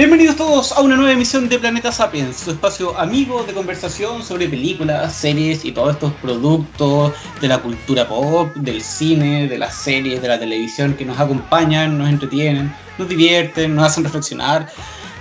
Bienvenidos todos a una nueva emisión de Planeta Sapiens, su espacio amigo de conversación sobre películas, series y todos estos productos de la cultura pop, del cine, de las series, de la televisión que nos acompañan, nos entretienen, nos divierten, nos hacen reflexionar,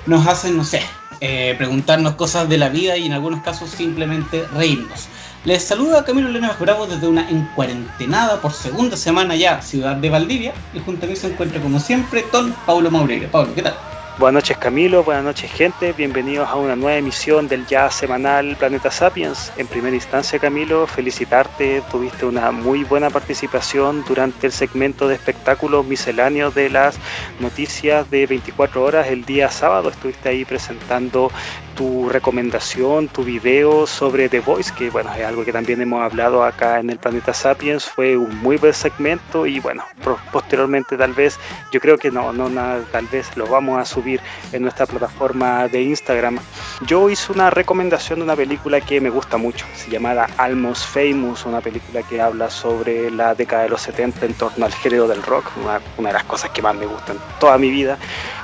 nos hacen, no sé, eh, preguntarnos cosas de la vida y en algunos casos simplemente reírnos. Les saluda Camilo Lenas Bravo desde una encuarentenada por segunda semana ya ciudad de Valdivia y junto a mí se encuentra como siempre Don Paulo Maureira. Paulo, ¿qué tal? Buenas noches Camilo, buenas noches gente, bienvenidos a una nueva emisión del ya semanal Planeta Sapiens. En primera instancia Camilo, felicitarte, tuviste una muy buena participación durante el segmento de espectáculos misceláneos de las noticias de 24 horas el día sábado, estuviste ahí presentando tu recomendación, tu video sobre The Voice, que bueno, es algo que también hemos hablado acá en el Planeta Sapiens, fue un muy buen segmento y bueno, posteriormente tal vez, yo creo que no, no nada, tal vez lo vamos a subir en nuestra plataforma de Instagram. Yo hice una recomendación de una película que me gusta mucho, se llama Almost Famous, una película que habla sobre la década de los 70 en torno al género del rock, una, una de las cosas que más me gustan toda mi vida.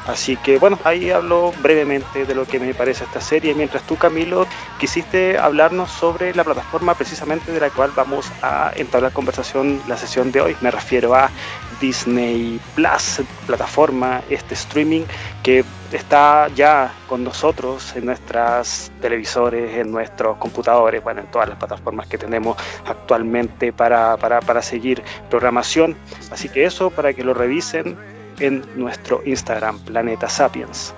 Así que bueno, ahí hablo brevemente de lo que me parece esta serie, mientras tú Camilo quisiste hablarnos sobre la plataforma precisamente de la cual vamos a entablar conversación la sesión de hoy. Me refiero a Disney Plus, plataforma, este streaming que está ya con nosotros en nuestros televisores, en nuestros computadores, bueno, en todas las plataformas que tenemos actualmente para, para, para seguir programación. Así que eso, para que lo revisen, en nuestro Instagram, Planeta Sapiens.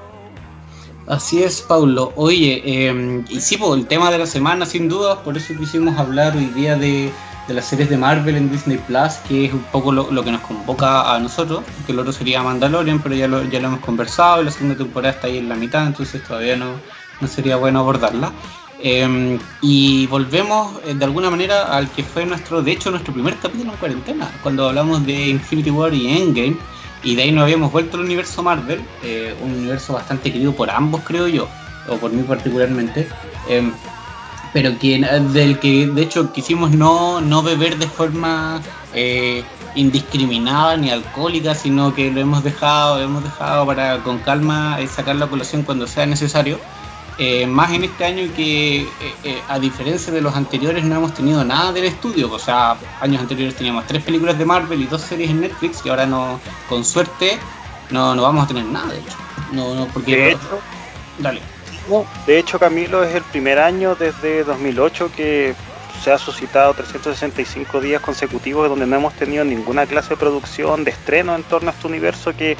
Así es, Paulo. Oye, eh, sí, pues, el tema de la semana, sin duda, por eso quisimos hablar hoy día de, las series de Marvel en Disney Plus, que es un poco lo, que nos convoca a nosotros, que el otro sería Mandalorian, pero ya lo, ya lo hemos conversado, la segunda temporada está ahí en la mitad, entonces todavía no, no sería bueno abordarla. Em, y volvemos eh, de alguna manera al que fue nuestro, de hecho, nuestro primer capítulo en cuarentena, cuando hablamos de Infinity War y Endgame y de ahí nos habíamos vuelto al universo Marvel, eh, un universo bastante querido por ambos, creo yo, o por mí particularmente, em, pero que, del que de hecho quisimos no, no beber de forma eh, indiscriminada ni alcohólica, sino que lo hemos dejado, lo hemos dejado para con calma eh, sacar la colación cuando sea necesario. Eh, más en este año que, eh, eh, a diferencia de los anteriores, no hemos tenido nada del estudio. O sea, años anteriores teníamos tres películas de Marvel y dos series en Netflix, y ahora no, con suerte, no, no vamos a tener nada, de hecho. No, no, porque. De hecho, dale. De hecho, Camilo, es el primer año desde 2008 que se ha suscitado 365 días consecutivos donde no hemos tenido ninguna clase de producción, de estreno en torno a este universo que,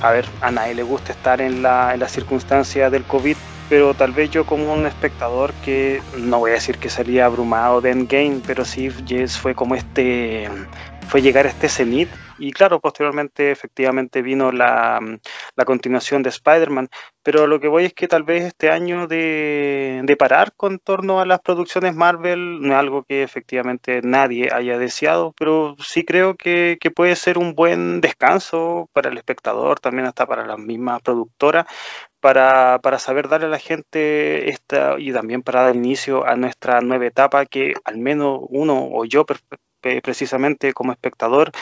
a ver, a nadie le gusta estar en la, en circunstancia del COVID pero tal vez yo como un espectador que no voy a decir que salía abrumado de Endgame, pero sí Yes fue como este, fue llegar a este cenit y claro, posteriormente efectivamente vino la, la continuación de Spider-Man, pero lo que voy es que tal vez este año de, de, parar con torno a las producciones Marvel no es algo que efectivamente nadie haya deseado, pero sí creo que, puede ser un buen descanso para el espectador, también hasta para la misma productora, para, para, saber darle a la gente esta y también para dar inicio a nuestra nueva etapa que al menos uno o yo precisamente como espectador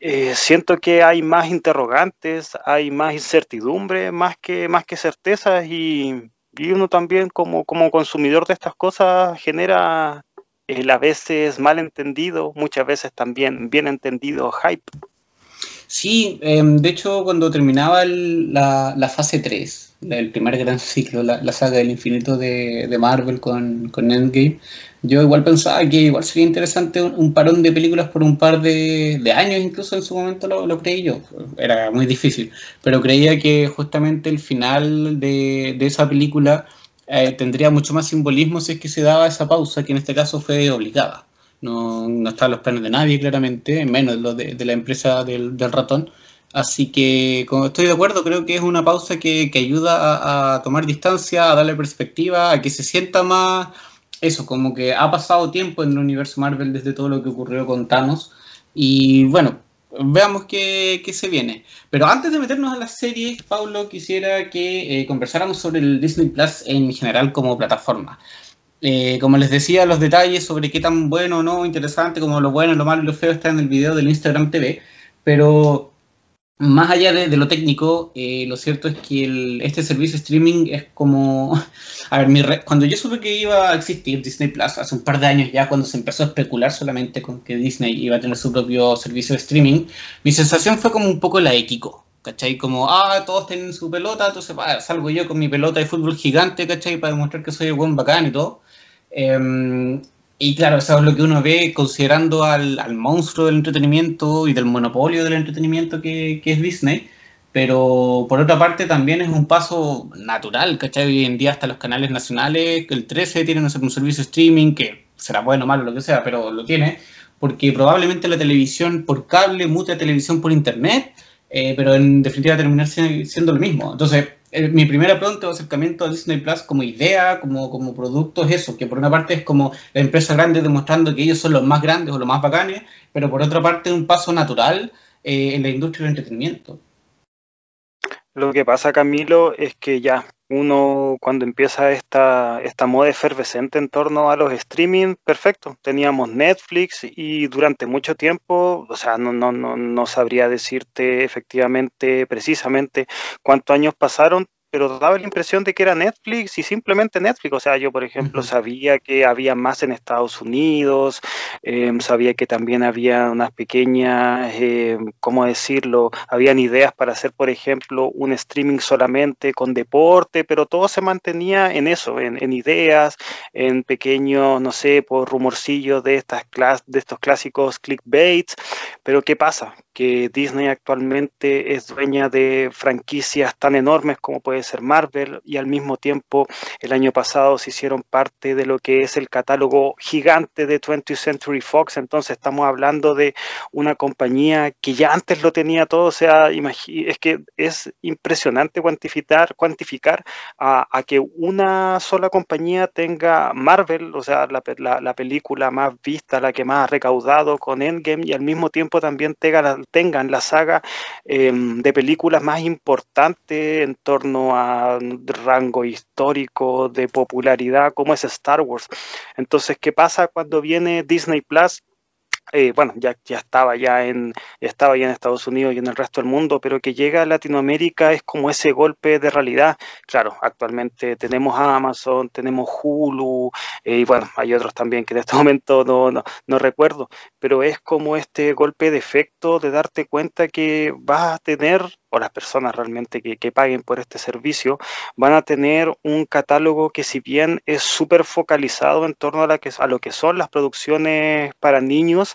eh, siento que hay más interrogantes, hay más incertidumbre, más que, más que certezas y, y uno también como, como consumidor de estas cosas genera el a veces mal entendido, muchas veces también bien entendido hype. Sí, em, de hecho cuando terminaba la, fase 3, el primer gran ciclo, la, saga del infinito de, de Marvel con, con, Endgame, yo igual pensaba que igual sería interesante un, parón de películas por un par de, años, incluso en su momento lo, creí yo, era muy difícil, pero creía que justamente el final de, de esa película eh, tendría mucho más simbolismo si es que se daba esa pausa, que en este caso fue obligada. No, no está en los planes de nadie, claramente, menos lo de, la empresa del, ratón. Así que estoy de acuerdo, creo que es una pausa que, que ayuda a, a, tomar distancia, a darle perspectiva, a que se sienta más eso, como que ha pasado tiempo en el universo Marvel desde todo lo que ocurrió con Thanos. Y bueno, veamos qué, qué se viene. Pero antes de meternos a las series, Paulo, quisiera que eh, conversáramos sobre el Disney Plus en general como plataforma. Eh, como les decía, los detalles sobre qué tan bueno o no, interesante, como lo bueno, lo malo y lo feo está en el video del Instagram TV, pero más allá de, lo técnico, eh, lo cierto es que este servicio streaming es como... A ver, cuando yo supe que iba a existir Disney Plus hace un par de años ya, cuando se empezó a especular solamente con que Disney iba a tener su propio servicio de streaming, mi sensación fue como un poco la ético, ¿cachai? Como, ah, todos tienen su pelota, entonces salgo yo con mi pelota de fútbol gigante, ¿cachai? Para demostrar que soy el buen bacán y todo. Em, y claro, eso es lo que uno ve considerando al, al, monstruo del entretenimiento y del monopolio del entretenimiento que, que, es Disney. Pero por otra parte también es un paso natural, ¿cachai? Hoy en día hasta los canales nacionales, el 13 tiene un servicio streaming que será bueno o malo, lo que sea, pero lo tiene, porque probablemente la televisión por cable mute televisión por internet, eh, pero en definitiva terminar siendo lo mismo. Entonces, mi primera pregunta o acercamiento a Disney Plus como idea, como, como producto, es eso, que por una parte es como la empresa grande demostrando que ellos son los más grandes o los más bacanes, pero por otra parte es un paso natural eh, en la industria del entretenimiento. Lo que pasa, Camilo, es que ya uno cuando empieza esta, esta moda efervescente en torno a los streaming, perfecto, teníamos Netflix y durante mucho tiempo, o sea, no, no, no, no sabría decirte efectivamente, precisamente cuántos años pasaron, pero daba la impresión de que era Netflix y simplemente Netflix. O sea, yo, por ejemplo, sabía que había más en Estados Unidos, em, sabía que también había unas pequeñas, eh, ¿cómo decirlo? Habían ideas para hacer, por ejemplo, un streaming solamente con deporte, pero todo se mantenía en eso, en, ideas, en pequeños, no sé, por rumorcillos de, estas de estos clásicos clickbaits. Pero ¿qué pasa? Que Disney actualmente es dueña de franquicias tan enormes como puede ser Marvel y al mismo tiempo el año pasado se hicieron parte de lo que es el catálogo gigante de 20th Century Fox, entonces estamos hablando de una compañía que ya antes lo tenía todo, o sea, es que es impresionante cuantificar, cuantificar a, que una sola compañía tenga Marvel, o sea, la, la, película más vista, la que más ha recaudado con Endgame y al mismo tiempo también tengan, tengan la saga em, de películas más importante en torno rango histórico de popularidad como es Star Wars. Entonces, ¿qué pasa cuando viene Disney Plus? Eh, bueno, ya, ya estaba ya en estaba ya en Estados Unidos y en el resto del mundo, pero que llega a Latinoamérica es como ese golpe de realidad. Claro, actualmente tenemos Amazon, tenemos Hulu, eh, y bueno, hay otros también que en este momento no, no, no, recuerdo, pero es como este golpe de efecto de darte cuenta que vas a tener o las personas realmente que, paguen por este servicio van a tener un catálogo que si bien es súper focalizado en torno a, la que, a lo que son las producciones para niños,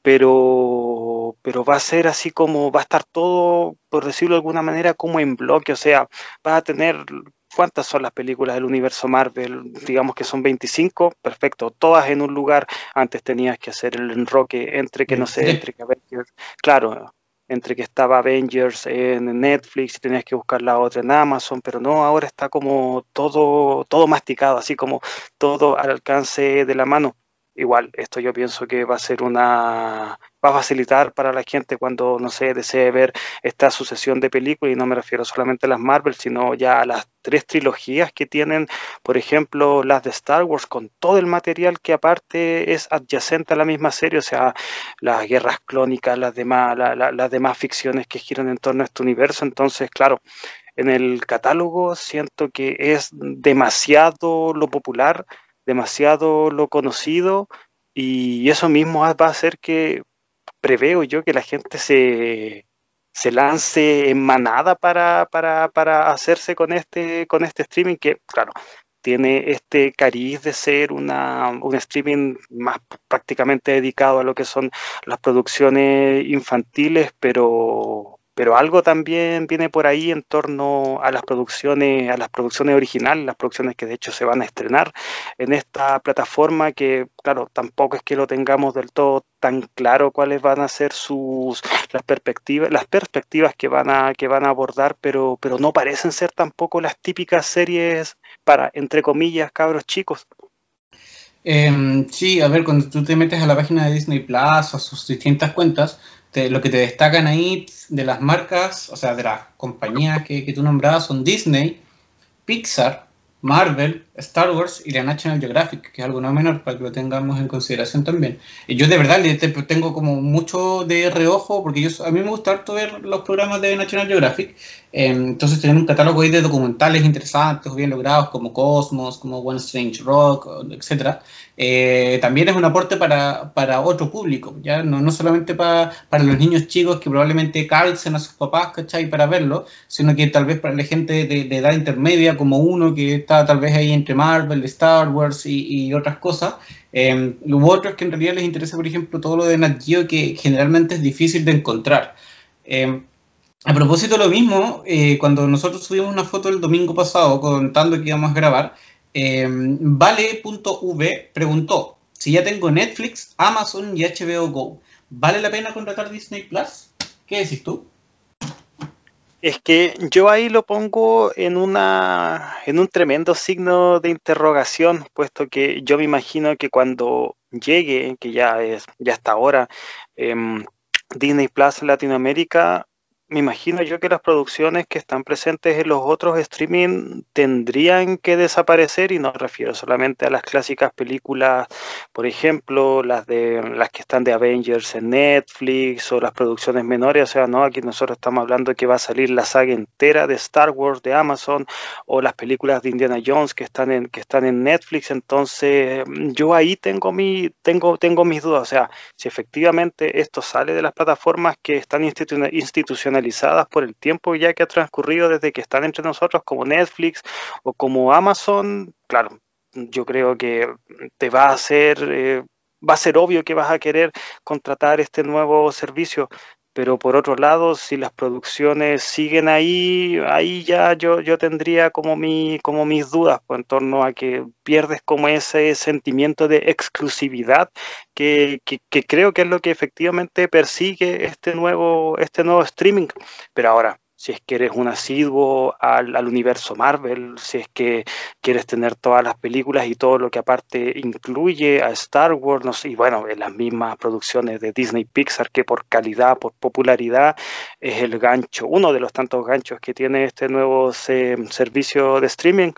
pero, pero va a ser así como, va a estar todo, por decirlo de alguna manera, como en bloque, o sea, vas a tener ¿Cuántas son las películas del universo Marvel? Digamos que son 25, perfecto, todas en un lugar. Antes tenías que hacer el enroque entre que no sé, entre que claro, entre que estaba Avengers en Netflix y tenías que buscar la otra en Amazon, pero no, ahora está como todo, todo masticado, así como todo al alcance de la mano. Igual, esto yo pienso que va a ser una, va a facilitar para la gente cuando, no sé, desee ver esta sucesión de películas, y no me refiero solamente a las Marvel, sino ya a las tres trilogías que tienen, por ejemplo, las de Star Wars, con todo el material que aparte es adyacente a la misma serie, o sea, las guerras clónicas, las demás, las demás ficciones que giran en torno a este universo, entonces, claro, en el catálogo siento que es demasiado lo popular demasiado lo conocido y eso mismo va a hacer que preveo yo que la gente se, se lance en manada para, para, para, hacerse con este, con este streaming que, claro, tiene este cariz de ser una, un streaming más prácticamente dedicado a lo que son las producciones infantiles, pero pero algo también viene por ahí en torno a las producciones, a las producciones originales, las producciones que de hecho se van a estrenar en esta plataforma que, claro, tampoco es que lo tengamos del todo tan claro cuáles van a ser sus las perspectivas, las perspectivas que van a que van a abordar, pero pero no parecen ser tampoco las típicas series para entre comillas cabros chicos. Em, sí, a ver, cuando tú te metes a la página de Disney Plus a sus distintas cuentas, lo que te destacan ahí de las marcas, o sea, de las compañías que, tú nombrabas son Disney, Pixar, Marvel, Star Wars y la National Geographic, que es algo no menor para que lo tengamos en consideración también. Y yo de verdad tengo como mucho de reojo, porque yo, a mí me gusta harto ver los programas de National Geographic, entonces tener un catálogo ahí de documentales interesantes, bien logrados, como Cosmos, como One Strange Rock, etc. Eh, también es un aporte para, para otro público, ya no, no solamente para, para los niños chicos que probablemente calcen a sus papás, ¿cachai? Para verlo, sino que tal vez para la gente de, de edad intermedia, como uno que está tal vez ahí entre Marvel, Star Wars y, otras cosas. Eh, lo otro es que en realidad les interesa, por ejemplo, todo lo de Nat Geo que generalmente es difícil de encontrar. Em, a propósito lo mismo, eh, cuando nosotros subimos una foto el domingo pasado contando que íbamos a grabar, em, Vale.v preguntó, si ya tengo Netflix, Amazon y HBO Go, ¿vale la pena contratar Disney Plus? ¿Qué decís tú? Es que yo ahí lo pongo en una en un tremendo signo de interrogación, puesto que yo me imagino que cuando llegue, que ya es ya hasta ahora, em, Disney Plus Latinoamérica me imagino yo que las producciones que están presentes en los otros streaming tendrían que desaparecer y no refiero solamente a las clásicas películas, por ejemplo, las de las que están de Avengers en Netflix o las producciones menores, o sea, no, aquí nosotros estamos hablando de que va a salir la saga entera de Star Wars de Amazon o las películas de Indiana Jones que están en que están en Netflix, entonces yo ahí tengo mi tengo tengo mis dudas, o sea, si efectivamente esto sale de las plataformas que están institucionalizadas por el tiempo ya que ha transcurrido desde que están entre nosotros, como Netflix o como Amazon, claro, yo creo que te va a hacer, eh, va a ser obvio que vas a querer contratar este nuevo servicio, pero por otro lado, si las producciones siguen ahí, ahí ya yo, yo tendría como, mi, como mis dudas pues, en torno a que pierdes como ese sentimiento de exclusividad que, que, creo que es lo que efectivamente persigue este nuevo, este nuevo streaming. Pero ahora, si es que eres un asiduo al, universo Marvel, si es que quieres tener todas las películas y todo lo que aparte incluye a Star Wars, y bueno, en las mismas producciones de Disney Pixar, que por calidad, por popularidad, es el gancho, uno de los tantos ganchos que tiene este nuevo servicio de streaming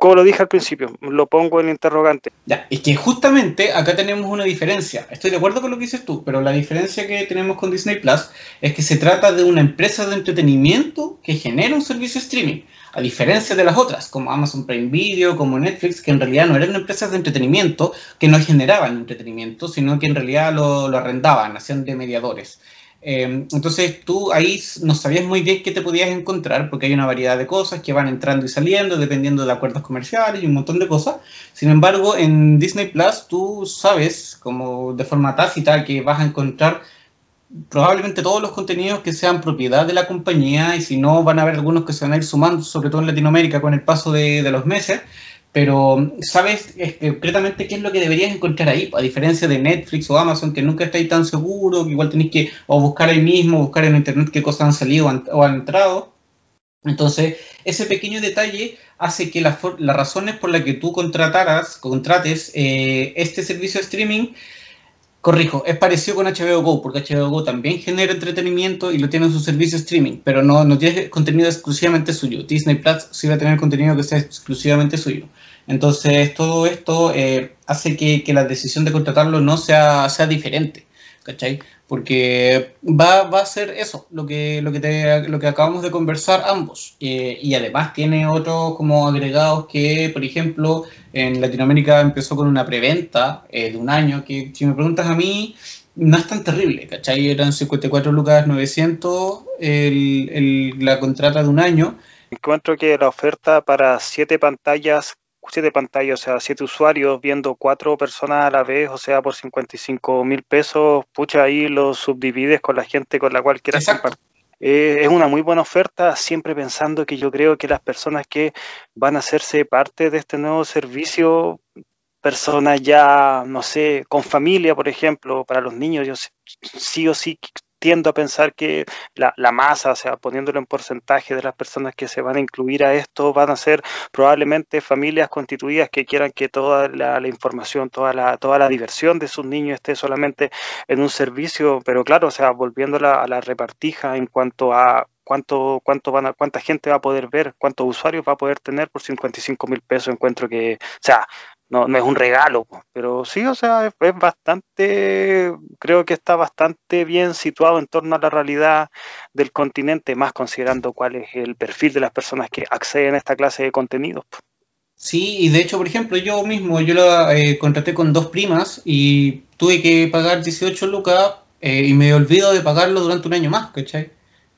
como lo dije al principio, lo pongo en interrogante. Ya, es que justamente acá tenemos una diferencia. Estoy de acuerdo con lo que dices tú, pero la diferencia que tenemos con Disney Plus es que se trata de una empresa de entretenimiento que genera un servicio streaming, a diferencia de las otras, como Amazon Prime Video, como Netflix, que en realidad no eran empresas de entretenimiento, que no generaban entretenimiento, sino que en realidad lo, lo arrendaban, hacían de mediadores. Em, entonces tú ahí no sabías muy bien qué te podías encontrar porque hay una variedad de cosas que van entrando y saliendo dependiendo de acuerdos comerciales y un montón de cosas. Sin embargo, en Disney Plus tú sabes como de forma tácita que vas a encontrar probablemente todos los contenidos que sean propiedad de la compañía y si no van a haber algunos que se van a ir sumando, sobre todo en Latinoamérica con el paso de, de los meses pero sabes concretamente qué es lo que deberías encontrar ahí, a diferencia de Netflix o Amazon, que nunca estáis tan seguro, que igual tenéis que o buscar ahí mismo, buscar en internet qué cosas han salido o han, entrado. Entonces, ese pequeño detalle hace que las razones por las que tú contrataras, contrates eh, este servicio de streaming, corrijo, es parecido con HBO Go, porque HBO Go también genera entretenimiento y lo tiene en su servicio streaming, pero no, no tiene contenido exclusivamente suyo. Disney Plus sí va a tener contenido que sea exclusivamente suyo. Entonces, todo esto eh, hace que, la decisión de contratarlo no sea, sea diferente, Porque va, va a ser eso, lo que, lo, que lo que acabamos de conversar ambos. Eh, y además tiene otros como agregados que, por ejemplo, en Latinoamérica empezó con una preventa eh, de un año, que si me preguntas a mí, no es tan terrible, ¿cachai? Eran 54 lucas 900 el, la contrata de un año. Encuentro que la oferta para siete pantallas siete pantallas, o sea, siete usuarios viendo cuatro personas a la vez, o sea, por 55 mil pesos, pucha, ahí lo subdivides con la gente con la cual quieras compartir. Eh, es una muy buena oferta, siempre pensando que yo creo que las personas que van a hacerse parte de este nuevo servicio, personas ya, no sé, con familia, por ejemplo, para los niños, yo sí o sí tiendo a pensar que la, masa, o sea, poniéndolo en porcentaje de las personas que se van a incluir a esto, van a ser probablemente familias constituidas que quieran que toda la, información, toda la, toda la diversión de sus niños esté solamente en un servicio, pero claro, o sea, volviendo a la repartija en cuanto a cuánto, cuánto van a, cuánta gente va a poder ver, cuántos usuarios va a poder tener por 55 mil pesos. Encuentro que, o sea, no, no es un regalo, pero sí, o sea, es, bastante, creo que está bastante bien situado en torno a la realidad del continente, más considerando cuál es el perfil de las personas que acceden a esta clase de contenidos. Sí, y de hecho, por ejemplo, yo mismo, yo lo eh, contraté con dos primas y tuve que pagar 18 lucas eh, y me olvido de pagarlo durante un año más, ¿cachai?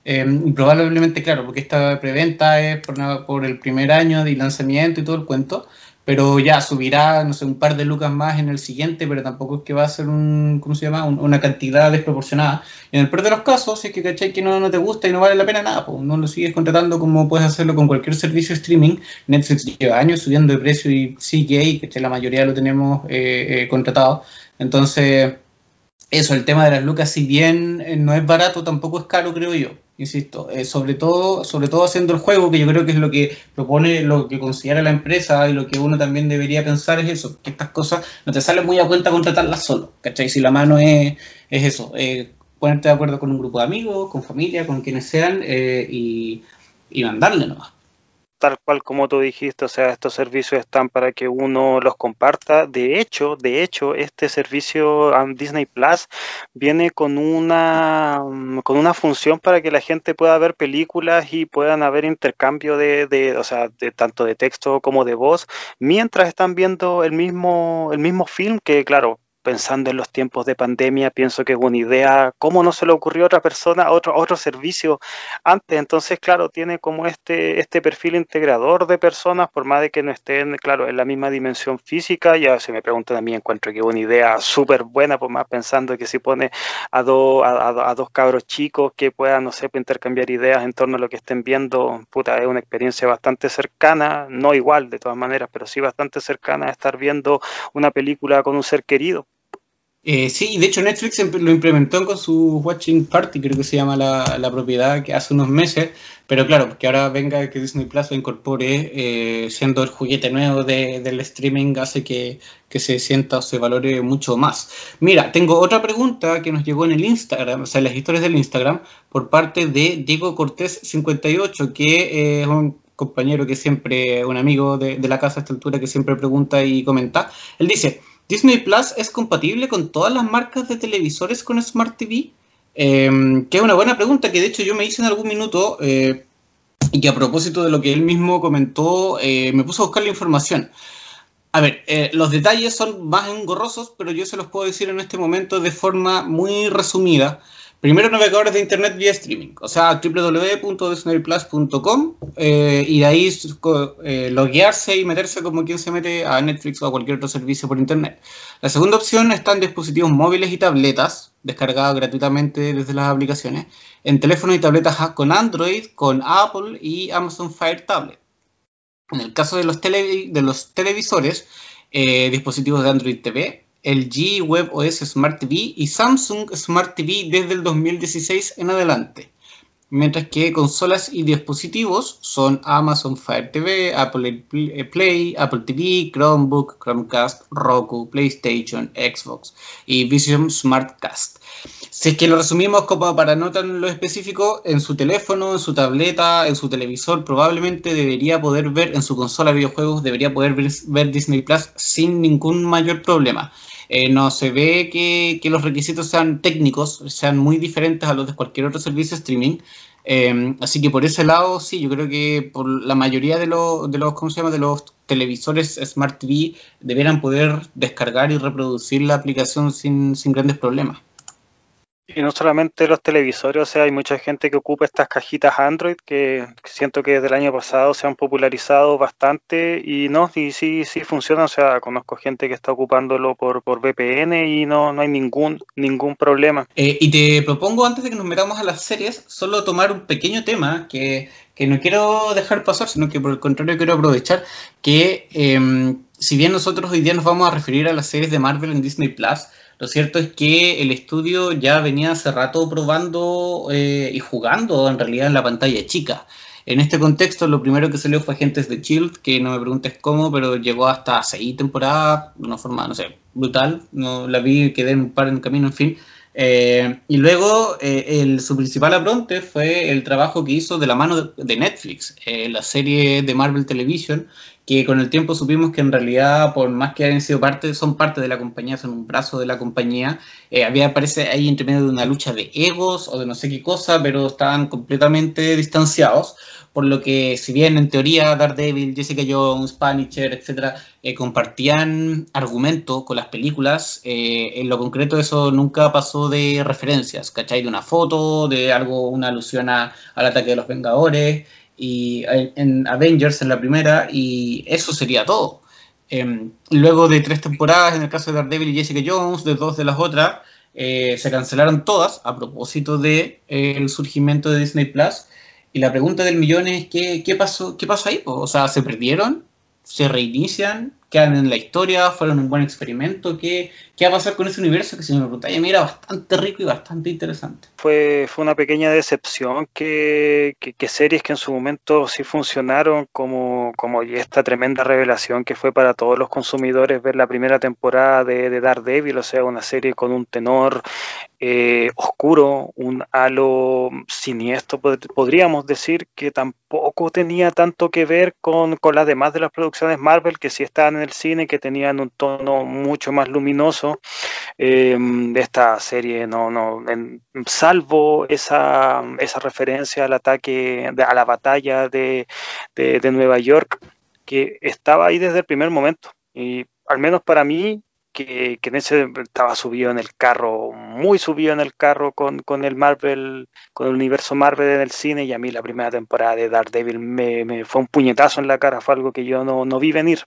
Y probablemente, claro, porque esta preventa es por, por el primer año de lanzamiento y todo el cuento, pero ya subirá, no sé, un par de lucas más en el siguiente, pero tampoco es que va a ser un, ¿cómo se llama? una cantidad desproporcionada. Y en el peor de los casos, si es que cachai que no, no te gusta y no vale la pena nada, pues no lo sigues contratando como puedes hacerlo con cualquier servicio streaming. Netflix lleva años subiendo de precio y sigue que la mayoría lo tenemos eh, eh, contratado. Entonces, eso, el tema de las lucas, si bien eh, no es barato, tampoco es caro, creo yo. Insisto, eh, sobre todo sobre todo haciendo el juego, que yo creo que es lo que propone, lo que considera la empresa y lo que uno también debería pensar es eso, que estas cosas no te salen muy a cuenta contratarlas solo, ¿cachai? Si la mano es, es eso, eh, ponerte de acuerdo con un grupo de amigos, con familia, con quienes sean y, y mandarle nomás tal cual como tú dijiste, o sea, estos servicios están para que uno los comparta. De hecho, de hecho, este servicio um, Disney Plus viene con una um, con una función para que la gente pueda ver películas y puedan haber intercambio de, de, o sea, tanto de texto como de voz, mientras están viendo el mismo el mismo film que, claro, pensando en los tiempos de pandemia, pienso que es una idea, ¿cómo no se le ocurrió a otra persona, otro, otro servicio antes? Entonces, claro, tiene como este, este perfil integrador de personas, por más de que no estén, claro, en la misma dimensión física, ya se me preguntan a mí, encuentro que es una idea súper buena, por más pensando que si pone a, a, a, dos cabros chicos que puedan, no sé, intercambiar ideas en torno a lo que estén viendo, puta, es una experiencia bastante cercana, no igual de todas maneras, pero sí bastante cercana a estar viendo una película con un ser querido. Eh, sí, de hecho Netflix lo implementó con su Watching Party, creo que se llama la, la propiedad, que hace unos meses, pero claro, que ahora venga que Disney Plus lo incorpore, eh, siendo el juguete nuevo del streaming, hace que, que, se sienta o se valore mucho más. Mira, tengo otra pregunta que nos llegó en el Instagram, o sea, en las historias del Instagram, por parte de Diego Cortés 58, que eh, es un compañero que siempre, un amigo de, de la casa a esta altura, que siempre pregunta y comenta. Él dice... Disney Plus es compatible con todas las marcas de televisores con Smart TV. Em, que es una buena pregunta que de hecho yo me hice en algún minuto eh, y que a propósito de lo que él mismo comentó eh, me puse a buscar la información. A ver, eh, los detalles son más engorrosos, pero yo se los puedo decir en este momento de forma muy resumida. Primero, navegadores de internet vía streaming, o sea, www.disneyplus.com eh, y de ahí eh, loguearse y meterse como quien se mete a Netflix o a cualquier otro servicio por internet. La segunda opción está en dispositivos móviles y tabletas, descargados gratuitamente desde las aplicaciones, en teléfonos y tabletas con Android, con Apple y Amazon Fire Tablet. En el caso de los, televisores, eh, dispositivos de Android TV, LG WebOS Smart TV y Samsung Smart TV desde el 2016 en adelante. Mientras que consolas y dispositivos son Amazon Fire TV, Apple Play, Apple TV, Chromebook, Chromecast, Roku, PlayStation, Xbox y Vision Smartcast. Si es que lo resumimos como para no tan lo específico, en su teléfono, en su tableta, en su televisor, probablemente debería poder ver, en su consola de videojuegos, debería poder ver Disney Plus sin ningún mayor problema. Eh, no se ve que, los requisitos sean técnicos, sean muy diferentes a los de cualquier otro servicio streaming. Eh, así que por ese lado, sí, yo creo que por la mayoría de los, de los, ¿cómo se llama? de los televisores Smart TV deberán poder descargar y reproducir la aplicación sin, sin grandes problemas. Y no solamente los televisores, o sea, hay mucha gente que ocupa estas cajitas Android que siento que desde el año pasado se han popularizado bastante y no, y sí, sí funciona, o sea, conozco gente que está ocupándolo por, por VPN y no, no hay ningún, ningún problema. Eh, y te propongo, antes de que nos metamos a las series, solo tomar un pequeño tema que, que no quiero dejar pasar, sino que por el contrario quiero aprovechar, que eh, si bien nosotros hoy día nos vamos a referir a las series de Marvel en Disney Plus, lo cierto es que el estudio ya venía hace rato probando eh, y jugando en realidad en la pantalla chica. En este contexto, lo primero que salió fue Agentes de Shield, que no me preguntes cómo, pero llegó hasta seis temporadas de una forma, no sé, brutal. No la vi, quedé un par en camino, en fin. Eh, y luego el, su principal apronte fue el trabajo que hizo de la mano de, Netflix, la serie de Marvel Television, que con el tiempo supimos que en realidad, por más que hayan sido parte, son parte de la compañía, son un brazo de la compañía, eh, había, parece, ahí entre medio de una lucha de egos o de no sé qué cosa, pero estaban completamente distanciados, por lo que si bien en teoría Daredevil, Jessica Jones, Punisher, etcétera, eh, compartían argumentos con las películas, eh, en lo concreto eso nunca pasó de referencias, ¿cachai? De una foto, de algo, una alusión al ataque de los Vengadores, y en Avengers en la primera y eso sería todo. Em, luego de tres temporadas, en el caso de Daredevil y Jessica Jones, de dos de las otras, eh, se cancelaron todas a propósito del de, el surgimiento de Disney Plus. Y la pregunta del millón es: ¿qué, qué pasó, qué pasó ahí? O sea, ¿se perdieron? ¿Se reinician? Quedan en la historia, fueron un buen experimento. ¿Qué, qué va a pasar con ese universo que, señor Rutaya, mira, bastante rico y bastante interesante? Fue, fue una pequeña decepción que, que, series que en su momento sí funcionaron, como, como esta tremenda revelación que fue para todos los consumidores ver la primera temporada de, de Daredevil, o sea, una serie con un tenor eh, oscuro, un halo siniestro, podríamos decir que tampoco tenía tanto que ver con, con las demás de las producciones Marvel que sí estaban el cine que tenían un tono mucho más luminoso. Eh, esta serie, no, no, salvo esa, esa referencia al ataque, a la batalla de, de, Nueva York, que estaba ahí desde el primer momento. Y al menos para mí, que, que, en ese estaba subido en el carro, muy subido en el carro con, con, el Marvel, con el universo Marvel en el cine, y a mí la primera temporada de Daredevil me, me fue un puñetazo en la cara, fue algo que yo no, no vi venir.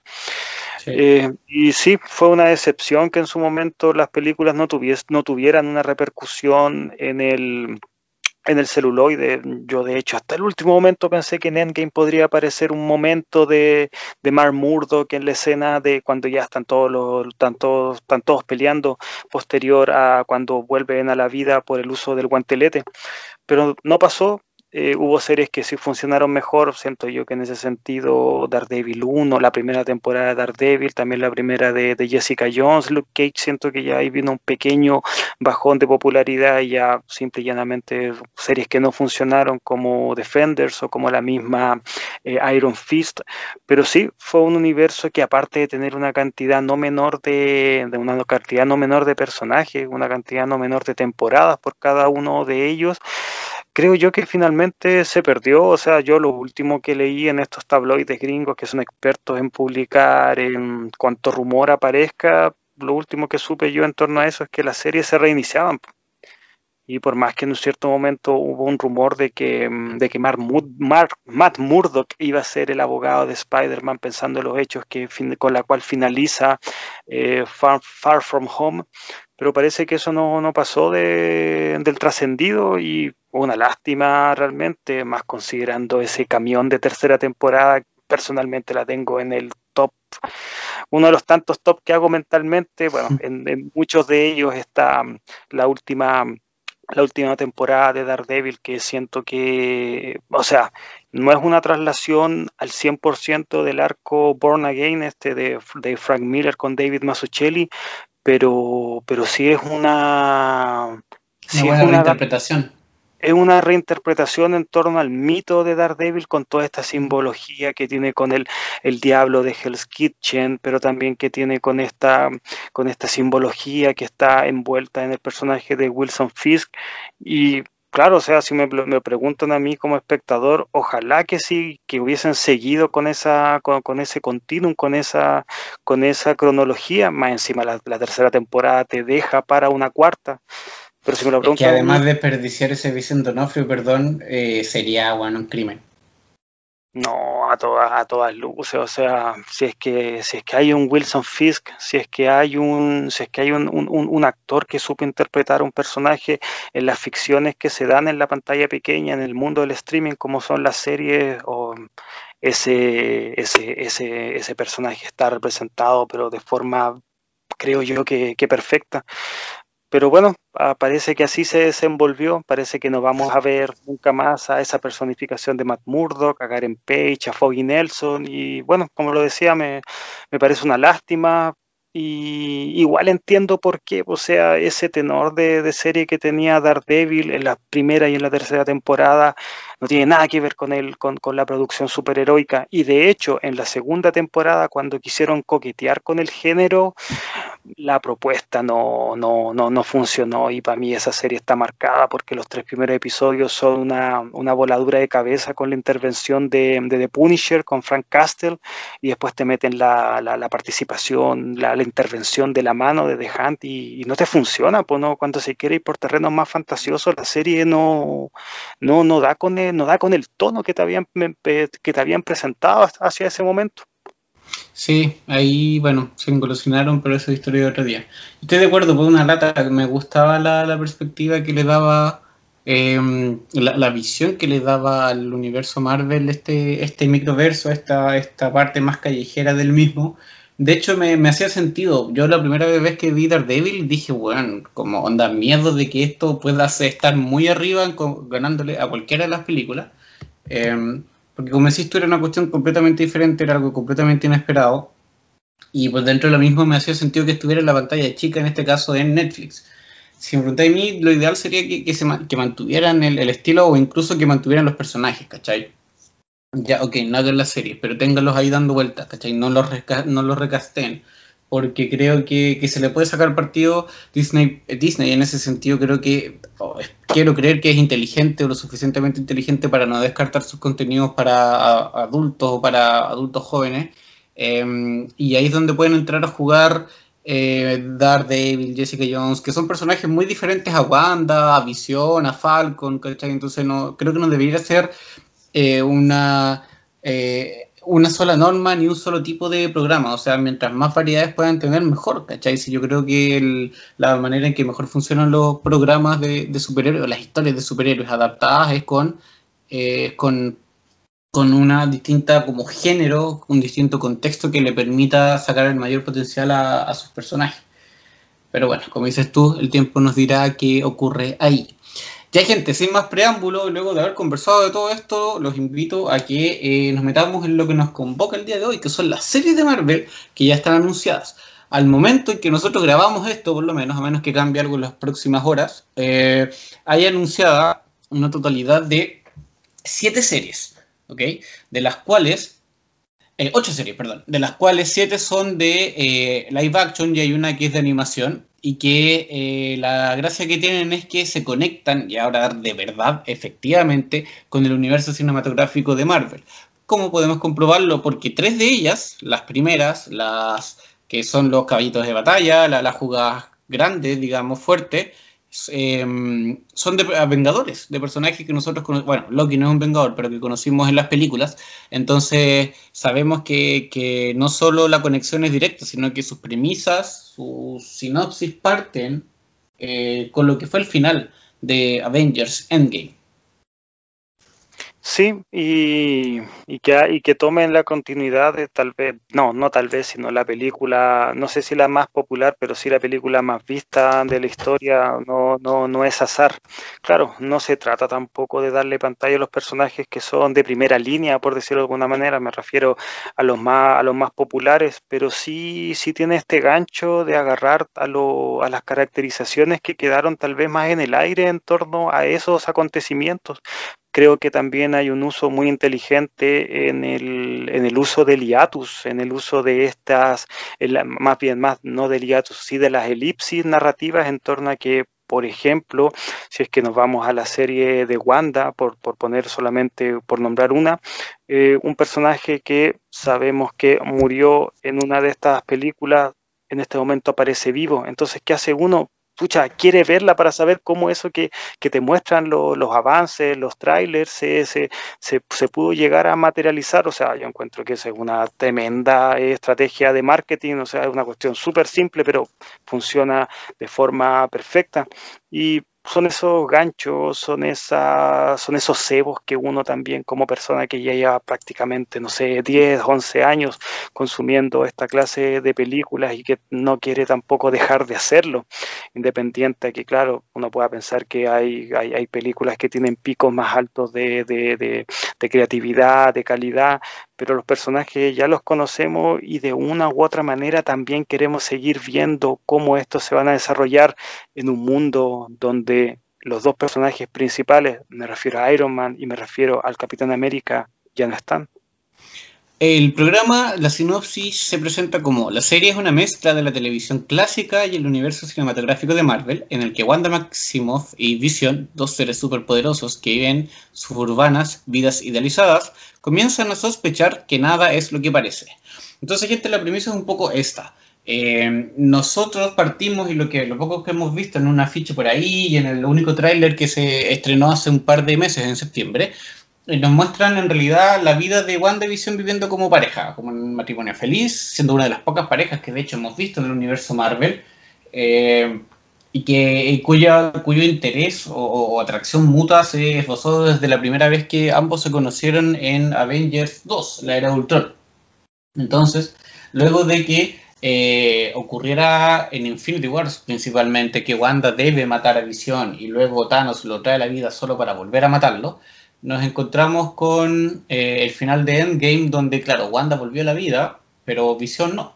Eh, y sí, fue una decepción que en su momento las películas no, no tuvieran una repercusión en el, en el celuloide. Yo, de hecho, hasta el último momento pensé que en Endgame podría aparecer un momento de, de Mar Murdock en la escena de cuando ya están todos, los, están todos, están todos peleando, posterior a cuando vuelven a la vida por el uso del guantelete. Pero no pasó, eh, hubo series que sí funcionaron mejor, siento yo que en ese sentido Daredevil 1, la primera temporada de Daredevil, también la primera de, Jessica Jones, Luke Cage, siento que ya ahí vino un pequeño bajón de popularidad ya simple y llanamente series que no funcionaron como Defenders o como la misma eh, Iron Fist, pero sí fue un universo que aparte de tener una cantidad no menor de, de una cantidad no menor de personajes, una cantidad no menor de temporadas por cada uno de ellos, creo yo que finalmente se perdió. O sea, yo lo último que leí en estos tabloides gringos que son expertos en publicar en cuanto rumor aparezca, lo último que supe yo en torno a eso es que las series se reiniciaban. Y por más que en un cierto momento hubo un rumor de que, mm, de que Matt Murdock iba a ser el abogado de Spider-Man pensando en los hechos que, con la cual finaliza eh, Far, Far, From Home, pero parece que eso no, no pasó de, del trascendido y una lástima realmente, más considerando ese camión de tercera temporada, personalmente la tengo en el top, uno de los tantos top que hago mentalmente, bueno, en, muchos de ellos está mm, la última la última temporada de Daredevil que siento que, o sea, no es una traslación al 100% del arco Born Again este de, de Frank Miller con David Mazzucchelli, pero, pero sí es una... Sí es una interpretación es una reinterpretación en torno al mito de Daredevil con toda esta simbología que tiene con el, el diablo de Hell's Kitchen, pero también que tiene con esta, con esta simbología que está envuelta en el personaje de Wilson Fisk. Y claro, o sea, si me, me preguntan a mí como espectador, ojalá que sí, que hubiesen seguido con esa, con, ese continuum, con esa, con esa cronología, más encima la, la tercera temporada te deja para una cuarta. Pero si me lo que además de desperdiciar ese Vicente Donofrio, perdón, eh, sería bueno, un crimen. No, a todas, a todas luces. O sea, si es que, si es que hay un Wilson Fisk, si es que hay un, si es que hay un, un, actor que supo interpretar un personaje en las ficciones que se dan en la pantalla pequeña, en el mundo del streaming, como son las series, o ese, ese, ese, ese personaje está representado, pero de forma creo yo que, que perfecta. Pero bueno, ah, parece que así se desenvolvió, parece que no vamos a ver nunca más a esa personificación de Matt Murdock, a Karen Page, a Foggy Nelson, y bueno, como lo decía, me, me parece una lástima, y igual entiendo por qué, o sea, ese tenor de, de, serie que tenía Daredevil en la primera y en la tercera temporada no tiene nada que ver con, el, con, con la producción superheroica. Y de hecho, en la segunda temporada, cuando quisieron coquetear con el género, la propuesta no, no, no, no funcionó y para mí esa serie está marcada porque los tres primeros episodios son una, una voladura de cabeza con la intervención de, de, The Punisher, con Frank Castle, y después te meten la, la, participación, la, intervención de la mano de The Hunt y, y no te funciona, pues no, cuando se quiere ir por terrenos más fantasiosos, la serie no, no, no da con el, no da con el tono que te habían, que te habían presentado hacia ese momento. Sí, ahí, bueno, se engolosinaron, pero eso es historia de otro día. Estoy de acuerdo, por una lata, me gustaba la, la perspectiva que le daba, eh, la, la, visión que le daba al universo Marvel, este, este microverso, esta, esta parte más callejera del mismo. De hecho, me, hacía sentido. Yo la primera vez que vi Daredevil dije, bueno, como onda, miedo de que esto pueda estar muy arriba ganándole a cualquiera de las películas. Eh, porque como decís tú, era una cuestión completamente diferente, era algo completamente inesperado. Y pues dentro de lo mismo me hacía sentido que estuviera en la pantalla chica, en este caso en Netflix. Si me preguntáis a mí, lo ideal sería que, que, se, mantuvieran el, el, estilo o incluso que mantuvieran los personajes, ¿cachai? Ya, ok, no hagan la serie, pero ténganlos ahí dando vueltas, ¿cachai? No los, no los recasten porque creo que, que, se le puede sacar partido Disney, Disney en ese sentido creo que oh, quiero creer que es inteligente o lo suficientemente inteligente para no descartar sus contenidos para adultos o para adultos jóvenes eh, y ahí es donde pueden entrar a jugar eh, Daredevil, Jessica Jones, que son personajes muy diferentes a Wanda, a Visión, a Falcon, ¿cachai? Entonces no, creo que no debería ser eh, una eh, una sola norma ni un solo tipo de programa. O sea, mientras más variedades puedan tener, mejor, ¿cachai? Yo creo que la manera en que mejor funcionan los programas de, de superhéroes, las historias de superhéroes adaptadas es con, eh, con, con una distinta como género, un distinto contexto que le permita sacar el mayor potencial a, a sus personajes. Pero bueno, como dices tú, el tiempo nos dirá qué ocurre ahí. Ya gente, sin más preámbulo, luego de haber conversado de todo esto, los invito a que eh, nos metamos en lo que nos convoca el día de hoy, que son las series de Marvel que ya están anunciadas. Al momento en que nosotros grabamos esto, por lo menos, a menos que cambie algo en las próximas horas, eh, hay anunciada una totalidad de siete series, ¿ok? De las cuales, eh, ocho series, perdón, de las cuales siete son de eh, live action y hay una que es de animación y que eh, la gracia que tienen es que se conectan, y ahora de verdad, efectivamente, con el universo cinematográfico de Marvel. ¿Cómo podemos comprobarlo? Porque tres de ellas, las primeras, las que son los caballitos de batalla, las la jugadas grandes, digamos, fuertes, eh, son de Vengadores, de personajes que nosotros conocemos. Bueno, Loki no es un Vengador, pero que conocimos en las películas. Entonces, sabemos que, que, no solo la conexión es directa, sino que sus premisas, sus sinopsis parten eh, con lo que fue el final de Avengers Endgame. Sí, y, y, que, y que tomen la continuidad de tal vez, no, no tal vez, sino la película, no sé si la más popular, pero sí la película más vista de la historia, no, no, no es azar. Claro, no se trata tampoco de darle pantalla a los personajes que son de primera línea, por decirlo de alguna manera, me refiero a los más, a los más populares, pero sí, sí tiene este gancho de agarrar a, lo, a las caracterizaciones que quedaron tal vez más en el aire en torno a esos acontecimientos creo que también hay un uso muy inteligente en el, uso del hiatus, en el uso de estas, más bien más, no del hiatus, sí de las elipsis narrativas en torno a que por ejemplo, si es que nos vamos a la serie de Wanda, por, por poner solamente, por nombrar una, eh, un personaje que sabemos que murió en una de estas películas, en este momento aparece vivo. Entonces, ¿qué hace uno? Pucha, quiere verla para saber cómo eso que, que te muestran lo, los avances, los trailers, se, se, se, se, pudo llegar a materializar. O sea, yo encuentro que es una tremenda estrategia de marketing, o sea, es una cuestión súper simple, pero funciona de forma perfecta. Y son esos ganchos, son, esa, son esos cebos que uno también como persona que ya lleva prácticamente, no sé, 10, 11 años consumiendo esta clase de películas y que no quiere tampoco dejar de hacerlo, independiente de que, claro, uno pueda pensar que hay, hay, hay películas que tienen picos más altos de, de, de, de, creatividad, de calidad, pero los personajes ya los conocemos y de una u otra manera también queremos seguir viendo cómo estos se van a desarrollar en un mundo donde los dos personajes principales, me refiero a Iron Man y me refiero al Capitán América, ya no están. El programa, la sinopsis, se presenta como la serie es una mezcla de la televisión clásica y el universo cinematográfico de Marvel, en el que Wanda Maximoff y Vision, dos seres superpoderosos que viven suburbanas vidas idealizadas, comienzan a sospechar que nada es lo que parece. Entonces, gente, la premisa es un poco esta. Eh, nosotros partimos y lo que lo poco que hemos visto en un afiche por ahí y en el único tráiler que se estrenó hace un par de meses en septiembre nos muestran en realidad la vida de WandaVision viviendo como pareja, como un matrimonio feliz, siendo una de las pocas parejas que de hecho hemos visto en el universo Marvel, eh, y que cuya, cuyo interés o, atracción mutua se esbozó desde la primera vez que ambos se conocieron en Avengers 2, la era de Ultron. Entonces, luego de que eh, ocurriera en Infinity Wars principalmente, que Wanda debe matar a Vision y luego Thanos lo trae a la vida solo para volver a matarlo, nos encontramos con eh, el final de Endgame, donde, claro, Wanda volvió a la vida, pero Visión no.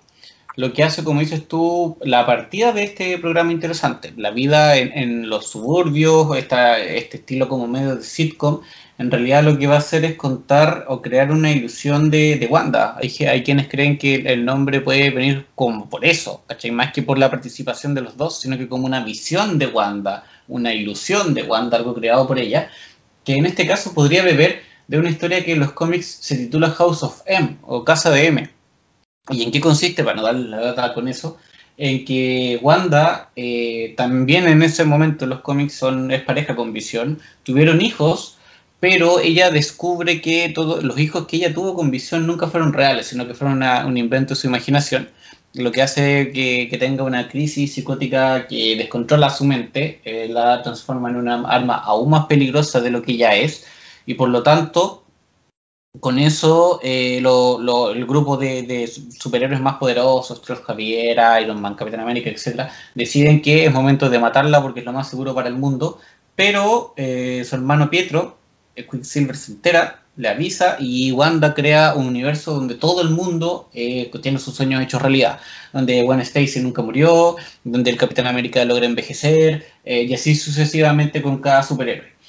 Lo que hace, como dices tú, la partida de este programa interesante, la vida en, los suburbios, esta, este estilo como medio de sitcom, en realidad lo que va a hacer es contar o crear una ilusión de, Wanda. Hay, hay, quienes creen que el nombre puede venir como por eso, ¿cachai? Más que por la participación de los dos, sino que como una visión de Wanda, una ilusión de Wanda, algo creado por ella, que en este caso podría beber de una historia que en los cómics se titula House of M o Casa de M. ¿Y en qué consiste? Para no darle la data con eso, en que Wanda, eh, también en ese momento los cómics son, es pareja con Visión, tuvieron hijos, pero ella descubre que todos los hijos que ella tuvo con Visión nunca fueron reales, sino que fueron un invento de su imaginación lo que hace que, tenga una crisis psicótica que descontrola su mente, eh, la transforma en una arma aún más peligrosa de lo que ya es, y por lo tanto, con eso eh, el grupo de, superhéroes más poderosos, Troll Javier, Iron Man, Capitán América, etc., deciden que es momento de matarla porque es lo más seguro para el mundo, pero eh, su hermano Pietro, Quicksilver, se entera le avisa y Wanda crea un universo donde todo el mundo eh, tiene sus sueños hechos realidad, donde Gwen Stacy nunca murió, donde el Capitán América logra envejecer eh, y así sucesivamente con cada superhéroe.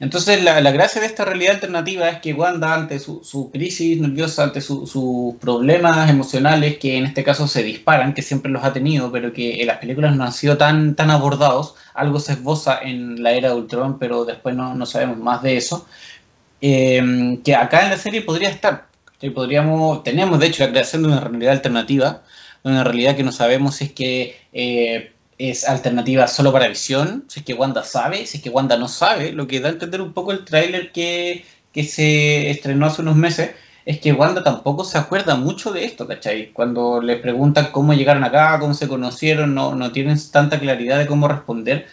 Entonces la, gracia de esta realidad alternativa es que Wanda ante su, crisis nerviosa, ante sus problemas emocionales que en este caso se disparan, que siempre los ha tenido, pero que en las películas no han sido tan, tan abordados, algo se esboza en la era de Ultron, pero después no, no sabemos más de eso, Em, que acá en la serie podría estar. Podríamos, tenemos de hecho la creación de una realidad alternativa, una realidad que no sabemos si es que eh, es alternativa solo para visión, si es que Wanda sabe, si es que Wanda no sabe, lo que da a entender un poco el tráiler que, que se estrenó hace unos meses, es que Wanda tampoco se acuerda mucho de esto, ¿cachai? Cuando le preguntan cómo llegaron acá, cómo se conocieron, no, no tienen tanta claridad de cómo responder,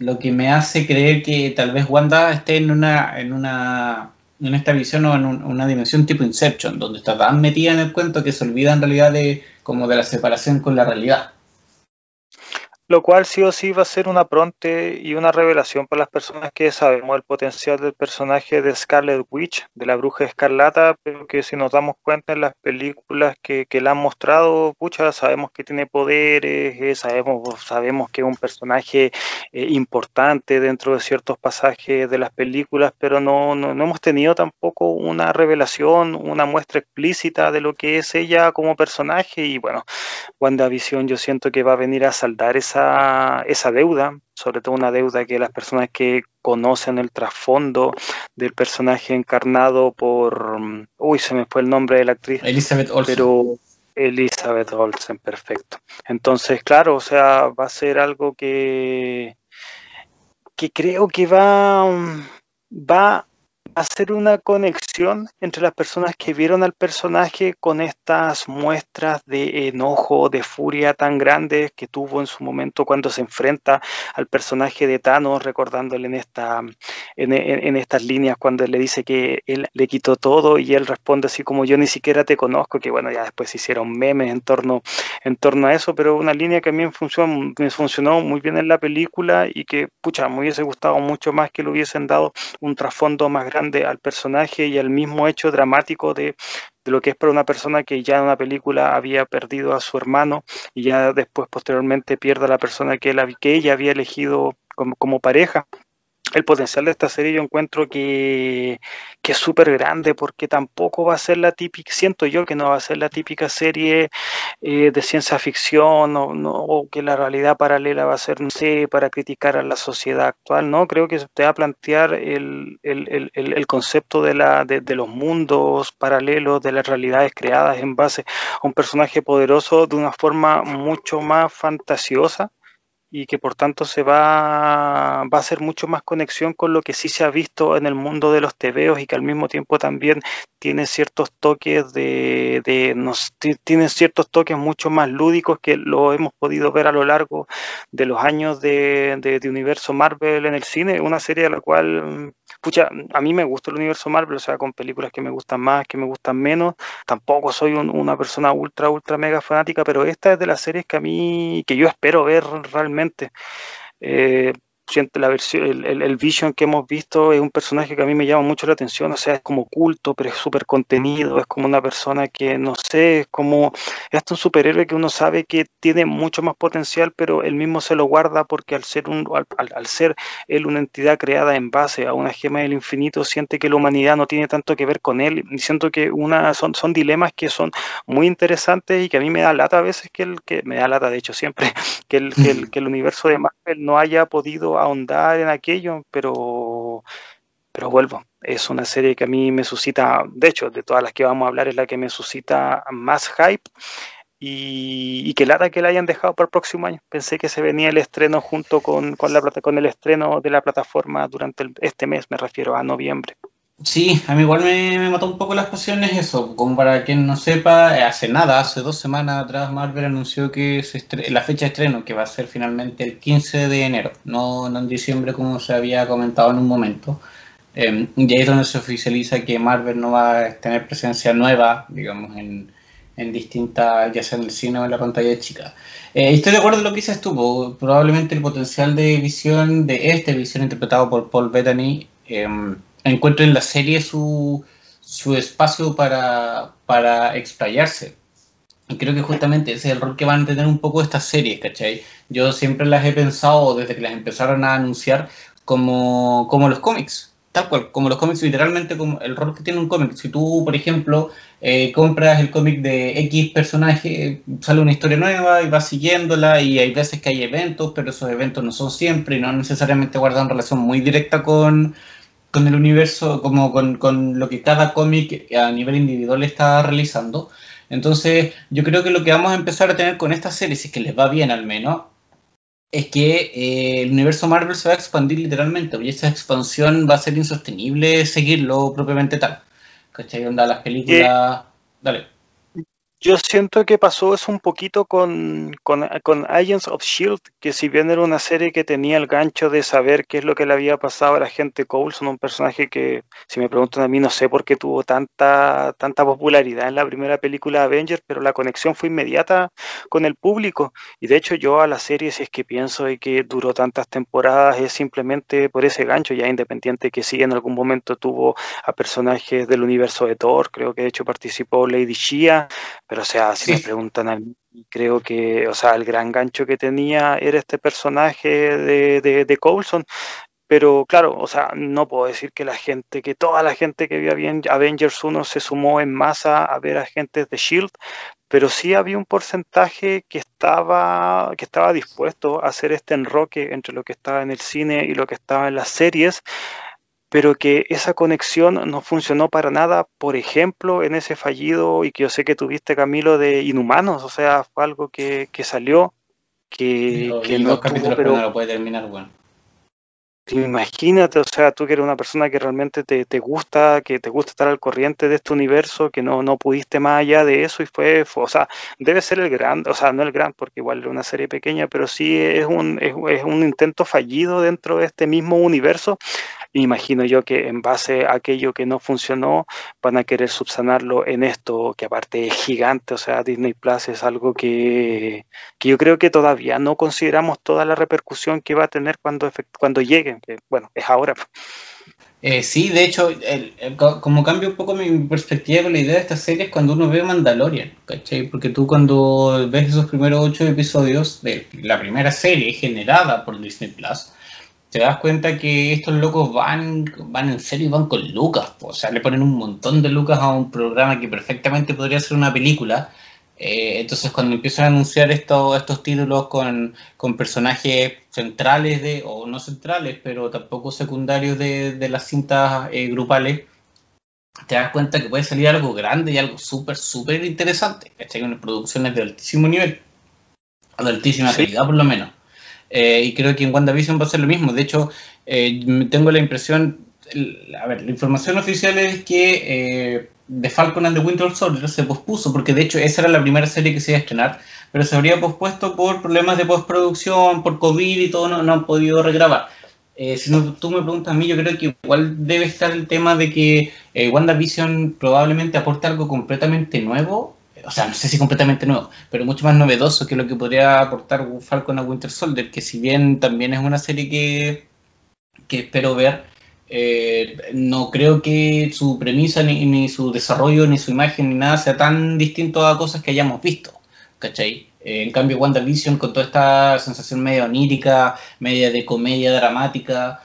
lo que me hace creer que tal vez Wanda esté en una, en una, en esta visión o en una dimensión tipo Inception, donde está tan metida en el cuento que se olvida en realidad de como de la separación con la realidad lo cual sí o sí va a ser una pronte y una revelación para las personas que sabemos el potencial del personaje de Scarlet Witch, de la bruja escarlata, pero que si nos damos cuenta en las películas que, que la han mostrado, pucha, sabemos que tiene poderes, eh, sabemos, sabemos que es un personaje eh, importante dentro de ciertos pasajes de las películas, pero no, no, no hemos tenido tampoco una revelación, una muestra explícita de lo que es ella como personaje y bueno, WandaVision yo siento que va a venir a saldar esa esa, deuda, sobre todo una deuda que las personas que conocen el trasfondo del personaje encarnado por, uy, se me fue el nombre de la actriz. Elizabeth Olsen. Pero Elizabeth Olsen, perfecto. Entonces, claro, o sea, va a ser algo que, que creo que va, va hacer una conexión entre las personas que vieron al personaje con estas muestras de enojo, de furia tan grandes que tuvo en su momento cuando se enfrenta al personaje de Thanos, recordándole en, esta, en, estas líneas cuando le dice que él le quitó todo y él responde así como yo ni siquiera te conozco, que bueno, ya después hicieron memes en torno, en torno a eso, pero una línea que a mí me funcionó, me funcionó muy bien en la película y que, pucha, me hubiese gustado mucho más que le hubiesen dado un trasfondo más grande al personaje y al mismo hecho dramático de de lo que es para una persona que ya en una película había perdido a su hermano y ya después posteriormente pierde a la persona que, que ella había elegido como, como pareja el potencial de esta serie yo encuentro que, es súper grande porque tampoco va a ser la típica, siento yo que no va a ser la típica serie eh, de ciencia ficción o, que la realidad paralela va a ser, no sé, para criticar a la sociedad actual, ¿no? Creo que te va a plantear el, concepto de, la, de los mundos paralelos, de las realidades creadas en base a un personaje poderoso de una forma mucho más fantasiosa y que por tanto se va, va a hacer mucho más conexión con lo que sí se ha visto en el mundo de los tebeos y que al mismo tiempo también tiene ciertos toques de, de nos, tiene ciertos toques mucho más lúdicos que lo hemos podido ver a lo largo de los años de, de, universo Marvel en el cine, una serie a la cual pucha, a mí me gusta el universo Marvel, o sea, con películas que me gustan más, que me gustan menos. Tampoco soy una persona ultra, ultra mega fanática, pero esta es de las series que a mí, que yo espero ver realmente. Eh, la versión, el, el, Vision que hemos visto es un personaje que a mí me llama mucho la atención, o sea, es como culto, pero es súper contenido, es como una persona que, no sé, es como, es un superhéroe que uno sabe que tiene mucho más potencial, pero él mismo se lo guarda porque al ser, un, al, ser él una entidad creada en base a una gema del infinito, siente que la humanidad no tiene tanto que ver con él, y siento que una, son, son dilemas que son muy interesantes y que a mí me da lata a veces que, el, que me da lata, de hecho, siempre, que el, que el universo de Marvel no haya podido ahondar en aquello, pero, pero vuelvo. Es una serie que a mí me suscita, de hecho, de todas las que vamos a hablar, es la que me suscita más hype. Y, que lata que la hayan dejado para el próximo año. Pensé que se venía el estreno junto con, con, la, con el estreno de la plataforma durante este mes, me refiero a noviembre. Sí, a mí igual me, mató un poco las pasiones eso. Como para quien no sepa, eh, hace nada, hace dos semanas atrás, Marvel anunció que la fecha de estreno, que va a ser finalmente el 15 de enero, no, en diciembre como se había comentado en un momento. Eh, y ahí es donde se oficializa que Marvel no va a tener presencia nueva, digamos, en, en distintas, ya sea en el cine o en la pantalla chica. Eh, estoy de acuerdo en lo que dices tú, probablemente el potencial de visión de este visión interpretado por Paul Bettany. Em, encuentro en la serie su, su espacio para, para explayarse. Y creo que justamente ese es el rol que van a tener un poco estas series, ¿cachai? Yo siempre las he pensado desde que las empezaron a anunciar como, como los cómics, tal cual, como los cómics, literalmente como el rol que tiene un cómic. Si tú, por ejemplo, eh, compras el cómic de X personaje, sale una historia nueva y vas siguiéndola y hay veces que hay eventos, pero esos eventos no son siempre y no necesariamente guardan relación muy directa con, con el universo, como con, con lo que cada cómic a nivel individual está realizando. Entonces, yo creo que lo que vamos a empezar a tener con esta serie, si es que les va bien al menos, es que eh, el universo Marvel se va a expandir literalmente, y esa expansión va a ser insostenible seguirlo propiamente tal. ¿Cachai? Onda, las películas. Dale. Yo siento que pasó eso un poquito con, con, Agents of Shield, que si bien era una serie que tenía el gancho de saber qué es lo que le había pasado a la gente Coulson, un personaje que, si me preguntan a mí, no sé por qué tuvo tanta, tanta popularidad en la primera película Avengers, pero la conexión fue inmediata con el público. Y de hecho, yo a la serie, si es que pienso de que duró tantas temporadas, es simplemente por ese gancho, ya independiente que sí en algún momento tuvo a personajes del universo de Thor, creo que de hecho participó Lady Shia pero, o sea, si me preguntan a mí, creo que, o sea, el gran gancho que tenía era este personaje de, de, de Coulson. Pero claro, o sea, no puedo decir que la gente, que toda la gente que vio Avengers 1 se sumó en masa a ver agentes de Shield, pero sí había un porcentaje que estaba, que estaba dispuesto a hacer este enroque entre lo que estaba en el cine y lo que estaba en las series, pero que esa conexión no funcionó para nada, por ejemplo, en ese fallido y que yo sé que tuviste, Camilo, de Inhumanos, o sea, fue algo que, que salió, que, que no tuvo, pero... no lo puede terminar, bueno. Imagínate, o sea, tú que eres una persona que realmente te, te, gusta, que te gusta estar al corriente de este universo, que no, no pudiste más allá de eso y fue, fue, o sea, debe ser el gran, o sea, no el gran, porque igual era una serie pequeña, pero sí es un, es, es un intento fallido dentro de este mismo universo imagino yo que en base a aquello que no funcionó van a querer subsanarlo en esto, que aparte es gigante, o sea, Disney Plus es algo que, que yo creo que todavía no consideramos toda la repercusión que va a tener cuando, cuando llegue, que bueno, es ahora. Eh, sí, de hecho, como cambia un poco mi perspectiva con la idea de esta serie es cuando uno ve Mandalorian, ¿cachai? Porque tú cuando ves esos primeros ocho episodios de la primera serie generada por Disney Plus, te das cuenta que estos locos van, van en serio y van con lucas, o sea, le ponen un montón de lucas a un programa que perfectamente podría ser una película eh, entonces cuando empiezan a anunciar estos, estos títulos con, personajes centrales de, o no centrales, pero tampoco secundarios de, las cintas eh, grupales, te das cuenta que puede salir algo grande y algo súper, súper interesante. ¿cachai? Unas producciones de altísimo nivel, de altísima calidad por lo menos. Eh, y creo que en WandaVision va a ser lo mismo. De hecho, tengo la impresión, a ver, la información oficial es que de Falcon and the Winter Soldier se pospuso, porque de hecho esa era la primera serie que se iba a estrenar, pero se habría pospuesto por problemas de postproducción, por COVID y todo, no, no han podido regrabar. Eh, si no, tú me preguntas a mí, yo creo que igual debe estar el tema de que eh, WandaVision probablemente aporte algo completamente nuevo, o sea, no sé si completamente nuevo, pero mucho más novedoso que lo que podría aportar Falcon and Winter Soldier, que si bien también es una serie que, que espero ver, eh, no creo que su premisa, ni, su desarrollo, ni su imagen, ni nada sea tan distinto a cosas que hayamos visto. ¿Cachai? Eh, en cambio, WandaVision, con toda esta sensación media onírica, media de comedia dramática,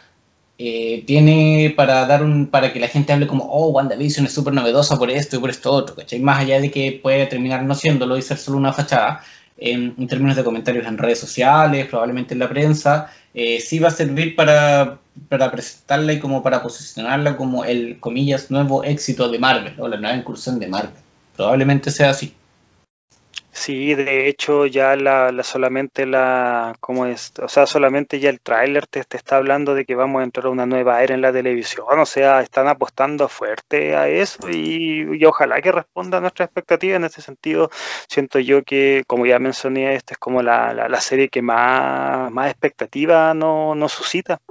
eh, tiene para dar un para que la gente hable como, oh, WandaVision es súper novedosa por esto y por esto otro, ¿cachai? Más allá de que puede terminar no siéndolo y ser solo una fachada, en, en términos de comentarios en redes sociales, probablemente en la prensa, eh, sí va a servir para, para presentarla y como para posicionarla como el, comillas, nuevo éxito de Marvel o la nueva incursión de Marvel. Probablemente sea así. Sí, de hecho ya la, solamente la, ¿cómo es? O sea, solamente ya el tráiler te, está hablando de que vamos a entrar a una nueva era en la televisión, o sea, están apostando fuerte a eso y, ojalá que responda a nuestra expectativa en ese sentido. Siento yo que, como ya mencioné, esta es como la, la, serie que más, más expectativa no, no suscita.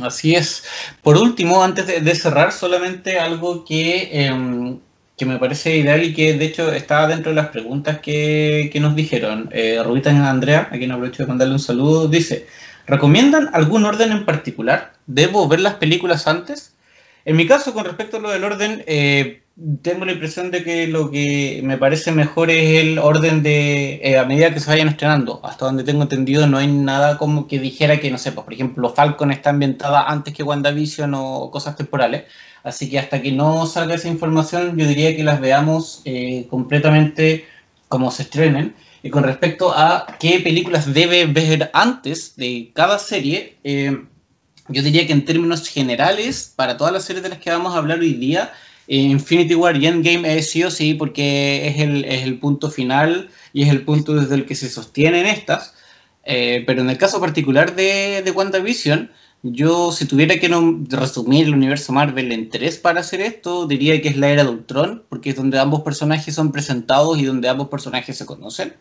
Así es. Por último, antes de, cerrar, solamente algo que... Em, que me parece ideal y que de hecho está dentro de las preguntas que, nos dijeron. Eh, Rubita Andrea, a quien aprovecho de mandarle un saludo, dice, ¿recomiendan algún orden en particular? ¿Debo ver las películas antes? En mi caso, con respecto a lo del orden, eh, tengo la impresión de que lo que me parece mejor es el orden de eh, a medida que se vayan estrenando. Hasta donde tengo entendido, no hay nada como que dijera que, no sé, pues, por ejemplo, Falcon está ambientada antes que WandaVision o cosas temporales. Así que hasta que no salga esa información, yo diría que las veamos eh, completamente como se estrenen. Y con respecto a qué películas debe ver antes de cada serie, eh, yo diría que en términos generales, para todas las series de las que vamos a hablar hoy día, eh, Infinity War y Endgame es sí o sí, porque es el, es el punto final y es el punto desde el que se sostienen estas. pero en el caso particular de, de WandaVision, yo, si tuviera que resumir el universo Marvel en tres para hacer esto, diría que es la era de Ultron, porque es donde ambos personajes son presentados y donde ambos personajes se conocen.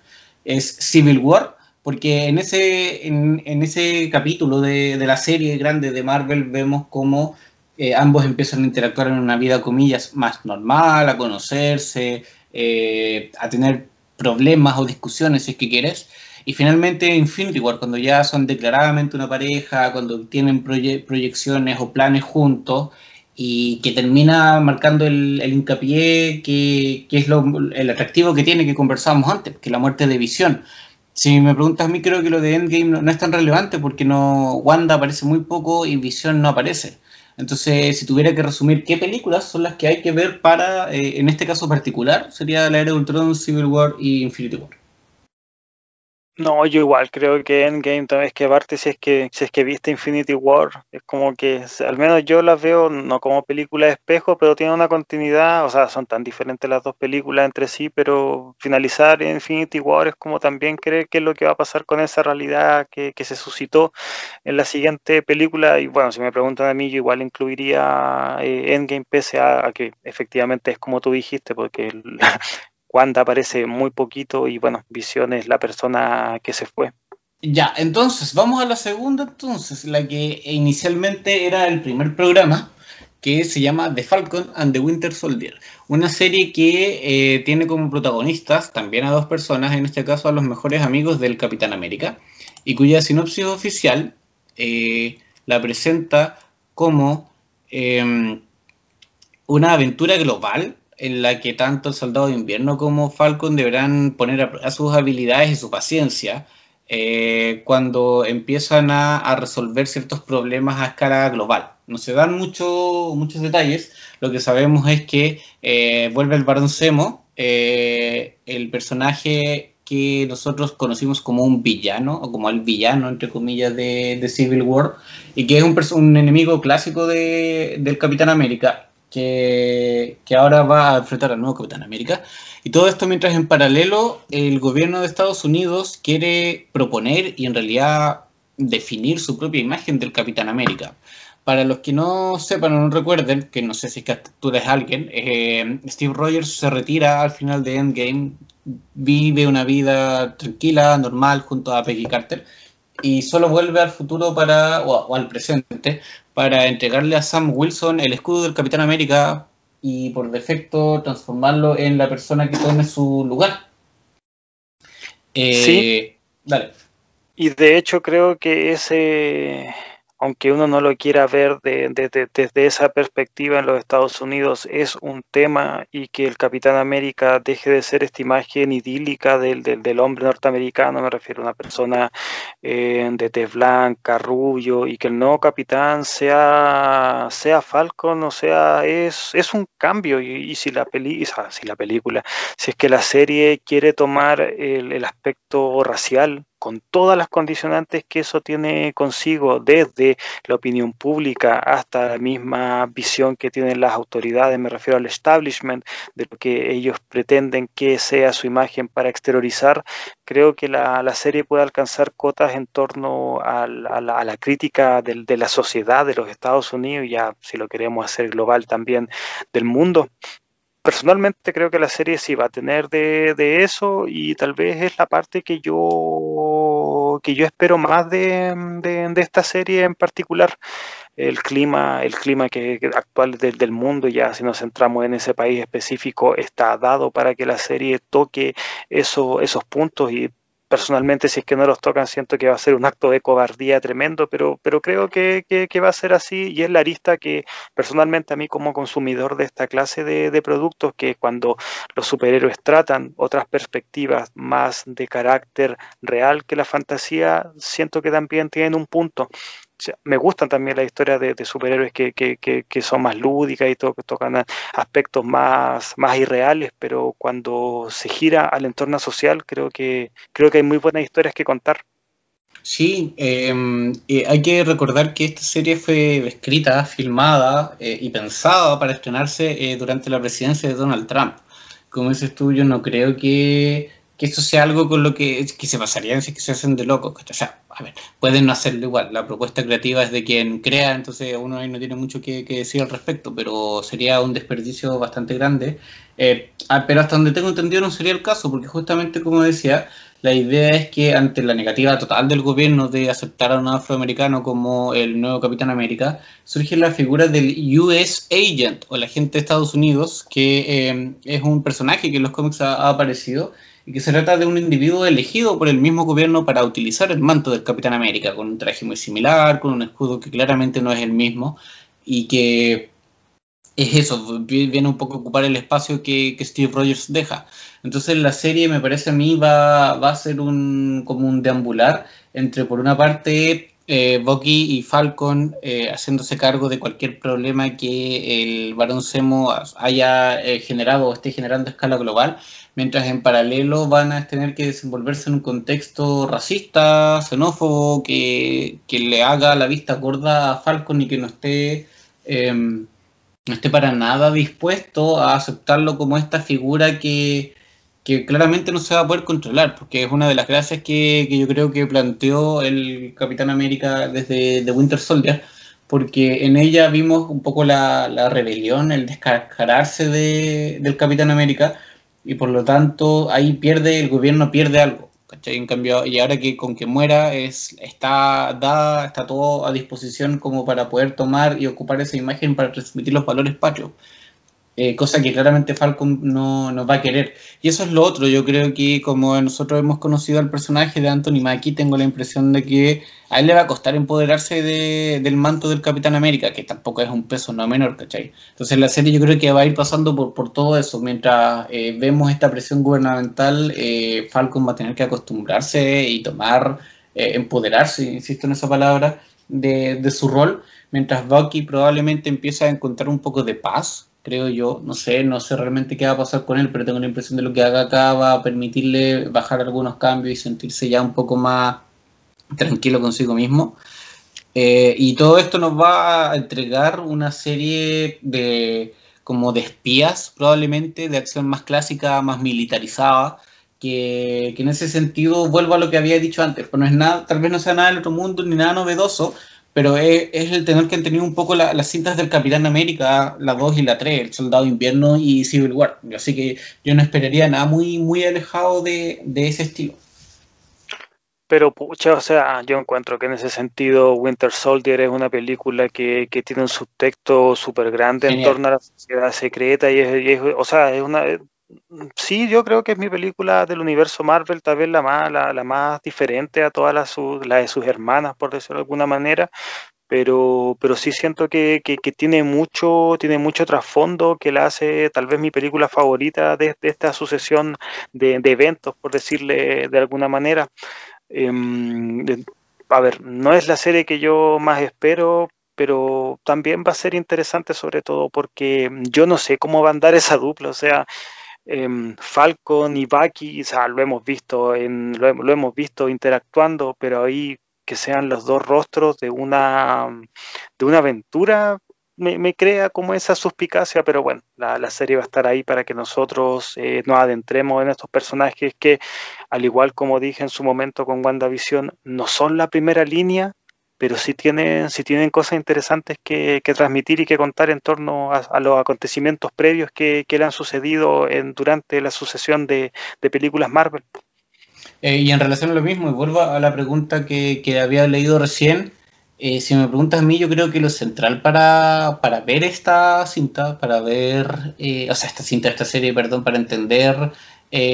Es Civil War, porque en ese, en, ese capítulo de, la serie grande de Marvel vemos cómo eh, ambos empiezan a interactuar en una vida, comillas, más normal, a conocerse, eh, a tener problemas o discusiones, si es que quieres. Y finalmente Infinity War, cuando ya son declaradamente una pareja, cuando tienen proyecciones o planes juntos, y que termina marcando el, hincapié que, es lo, el atractivo que tiene que conversábamos antes, que la muerte de visión. Si me preguntas a mí, creo que lo de Endgame no, es tan relevante porque no Wanda aparece muy poco y Visión no aparece. Entonces, si tuviera que resumir qué películas son las que hay que ver para, eh, en este caso particular, sería La Era de Ultron, Civil War y Infinity War. No, yo igual creo que Endgame vez que parte si es que si es que viste Infinity War, es como que al menos yo las veo no como película de espejo, pero tiene una continuidad, o sea, son tan diferentes las dos películas entre sí, pero finalizar Infinity War es como también creer qué es lo que va a pasar con esa realidad que, se suscitó en la siguiente película. Y bueno, si me preguntan a mí, yo igual incluiría eh, Endgame pese a, que efectivamente es como tú dijiste, porque Wanda aparece muy poquito y bueno, Visión es la persona que se fue. Ya, entonces, vamos a la segunda, entonces, la que inicialmente era el primer programa, que se llama The Falcon and the Winter Soldier, una serie que eh, tiene como protagonistas también a dos personas, en este caso a los mejores amigos del Capitán América, y cuya sinopsis oficial eh, la presenta como em, una aventura global en la que tanto el soldado de invierno como Falcon deberán poner a, sus habilidades y su paciencia eh, cuando empiezan a, resolver ciertos problemas a escala global. No se dan mucho, muchos detalles, lo que sabemos es que eh, vuelve el Barón Zemo, eh, el personaje que nosotros conocimos como un villano, o como el villano, entre comillas, de, Civil War, y que es un, un enemigo clásico del Capitán América, que, ahora va a enfrentar al nuevo Capitán América. Y todo esto mientras en paralelo el gobierno de Estados Unidos quiere proponer y en realidad definir su propia imagen del Capitán América. Para los que no sepan o no recuerden, que no sé si que tú eres alguien, eh, Steve Rogers se retira al final de Endgame, vive una vida tranquila, normal, junto a Peggy Carter, y solo vuelve al futuro para, o, al presente para entregarle a Sam Wilson el escudo del Capitán América y por defecto transformarlo en la persona que tome su lugar. Eh, sí. Dale. Y de hecho creo que ese aunque uno no lo quiera ver desde esa perspectiva en los Estados Unidos, es un tema y que el Capitán América deje de ser esta imagen idílica del, hombre norteamericano, me refiero a una persona eh, de tez blanca, rubio, y que el nuevo capitán sea, sea Falcon, o sea, es, es un cambio. Y, si, la peli, si la película, si es que la serie quiere tomar el aspecto racial, con todas las condicionantes que eso tiene consigo, desde la opinión pública hasta la misma visión que tienen las autoridades, me refiero al establishment, de lo que ellos pretenden que sea su imagen para exteriorizar, creo que la, serie puede alcanzar cotas en torno a la, crítica de la sociedad de los Estados Unidos, ya si lo queremos hacer global también del mundo. Personalmente creo que la serie sí va a tener de, de, eso y tal vez es la parte que yo que yo espero más de, de, esta serie en particular. El clima el clima actual del, del, mundo ya si nos centramos en ese país específico está dado para que la serie toque eso, esos puntos y personalmente si es que no los tocan siento que va a ser un acto de cobardía tremendo, pero, pero creo que, va a ser así y es la arista que personalmente a mí como consumidor de esta clase de, de productos, que cuando los superhéroes tratan otras perspectivas más de carácter real que la fantasía, siento que también tienen un punto me gustan también las historias de, superhéroes que, son más lúdicas y todo, que tocan aspectos más, más irreales, pero cuando se gira al entorno social, creo que, creo que hay muy buenas historias que contar. Sí, em, hay que recordar que esta serie fue escrita, filmada eh, y pensada para estrenarse eh, durante la presidencia de Donald Trump. Como dices tú, yo no creo que que esto sea algo con lo que, que se pasarían si que se hacen de locos. O sea, a ver, pueden no hacerlo igual. La propuesta creativa es de quien crea, entonces uno ahí no tiene mucho que, decir al respecto, pero sería un desperdicio bastante grande. Eh, ah, pero hasta donde tengo entendido no sería el caso, porque justamente como decía, la idea es que ante la negativa total del gobierno de aceptar a un afroamericano como el nuevo Capitán América, surge la figura del US Agent o el agente de Estados Unidos, que eh, es un personaje que en los cómics ha aparecido y que se trata de un individuo elegido por el mismo gobierno para utilizar el manto del Capitán América, con un traje muy similar, con un escudo que claramente no es el mismo, y que es eso, viene un poco a ocupar el espacio que, Steve Rogers deja. Entonces la serie me parece a mí va, va a ser un, como un deambular entre por una parte eh, y Falcon eh, haciéndose cargo de cualquier problema que el Barón Zemo haya eh, generado o esté generando a escala global, mientras en paralelo van a tener que desenvolverse en un contexto racista, xenófobo, que, le haga la vista gorda a Falcon y que no esté, em, no esté para nada dispuesto a aceptarlo como esta figura que, claramente no se va a poder controlar, porque es una de las gracias que, yo creo que planteó el Capitán América desde The Winter Soldier, porque en ella vimos un poco la, rebelión, el descargarse del Capitán América, y por lo tanto ahí pierde, el gobierno pierde algo. ¿cachai? En cambio, y ahora que con que muera es, está dada, está todo a disposición como para poder tomar y ocupar esa imagen para transmitir los valores patrios. Eh, cosa que claramente Falcon no, no, va a querer. Y eso es lo otro, yo creo que como nosotros hemos conocido al personaje de Anthony Mackie, tengo la impresión de que a él le va a costar empoderarse del manto del Capitán América, que tampoco es un peso no menor, ¿cachai? Entonces la serie yo creo que va a ir pasando por, por todo eso, mientras eh, vemos esta presión gubernamental, eh, Falcon va a tener que acostumbrarse y tomar, empoderarse, insisto en esa palabra, de, de su rol, mientras Bucky probablemente empieza a encontrar un poco de paz creo yo. No sé, no sé realmente qué va a pasar con él, pero tengo la impresión de lo que haga acá va a permitirle bajar algunos cambios y sentirse ya un poco más tranquilo consigo mismo. Eh, y todo esto nos va a entregar una serie de como de espías, probablemente, de acción más clásica, más militarizada, que, que, en ese sentido vuelvo a lo que había dicho antes, pues no es nada, tal vez no sea nada del otro mundo ni nada novedoso, pero es, el tener que han tenido un poco las cintas del Capitán América, la 2 y la 3, El Soldado Invierno y Civil War. Así que yo no esperaría nada muy, muy alejado de, ese estilo. Pero, pucha, o sea, yo encuentro que en ese sentido Winter Soldier es una película que, tiene un subtexto súper grande en torno a la sociedad secreta y es, o sea, es una, Sí, yo creo que es mi película del universo Marvel, tal vez la más, la, más diferente a todas las la de sus hermanas, por decirlo de alguna manera, pero, pero sí siento que, tiene mucho, tiene mucho trasfondo que la hace tal vez mi película favorita de, esta sucesión de, eventos, por decirle de alguna manera. Em, a ver, no es la serie que yo más espero, pero también va a ser interesante sobre todo porque yo no sé cómo va a andar esa dupla, o sea, Em, Falcon y Bucky, lo hemos visto lo, hemos visto interactuando, pero ahí que sean los dos rostros de una de una aventura me, crea como esa suspicacia, pero bueno, la, serie va a estar ahí para que nosotros eh, nos adentremos en estos personajes que, al igual como dije en su momento con WandaVision, no son la primera línea, pero sí tienen, sí tienen cosas interesantes que, transmitir y que contar en torno a, los acontecimientos previos que, le han sucedido durante la sucesión de, películas Marvel. Eh, y en relación a lo mismo, y vuelvo a la pregunta que, había leído recién, eh, si me preguntas a mí, yo creo que lo central para, ver esta cinta, para ver, eh, o sea, esta cinta, esta serie, perdón, para entender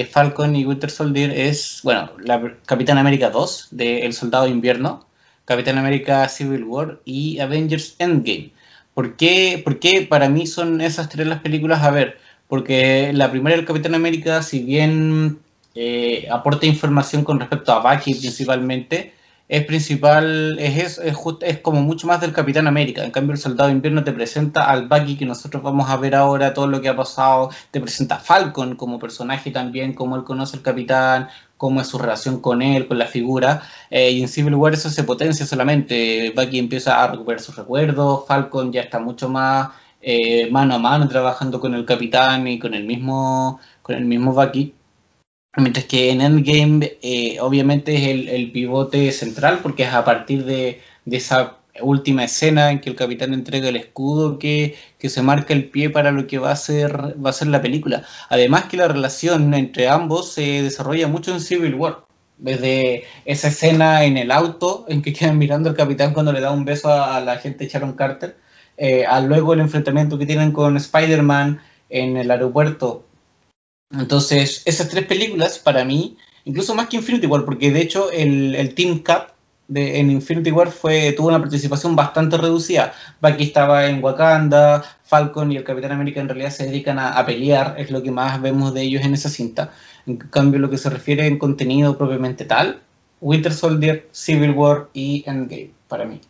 Falcon y Winter Soldier es, bueno, la Capitán América 2 de El Soldado de Invierno, Capitán América Civil War y Avengers Endgame. ¿Por qué, ¿Por qué para mí son esas tres las películas a ver? Porque la primera del Capitán América, si bien eh, aporta información con respecto a Bucky principalmente, es principal, es, es, es, como mucho más del Capitán América. En cambio, el Soldado de Invierno te presenta al Bucky que nosotros vamos a ver ahora, todo lo que ha pasado. Te presenta a Falcon como personaje también, cómo él conoce al Capitán, cómo es su relación con él, con la figura. Eh, y en Civil War eso se potencia solamente. Bucky empieza a recuperar sus recuerdos, Falcon ya está mucho más eh, mano a mano trabajando con el Capitán y con el mismo, con el mismo Bucky. Mientras que en Endgame eh, obviamente es el, pivote central porque es a partir de, esa última escena en que el capitán entrega el escudo que, se marca el pie para lo que va a ser va a ser la película. Además que la relación entre ambos se desarrolla mucho en Civil War. Desde esa escena en el auto en que quedan mirando al capitán cuando le da un beso a, la gente Sharon Carter, eh, a luego el enfrentamiento que tienen con Spider-Man en el aeropuerto entonces, esas tres películas para mí, incluso más que Infinity War, porque de hecho el, Team Cap en Infinity War fue, tuvo una participación bastante reducida. Bucky estaba en Wakanda, Falcon y el Capitán América en realidad se dedican a, pelear, es lo que más vemos de ellos en esa cinta. En cambio, lo que se refiere en contenido propiamente tal, Winter Soldier, Civil War y Endgame, para mí.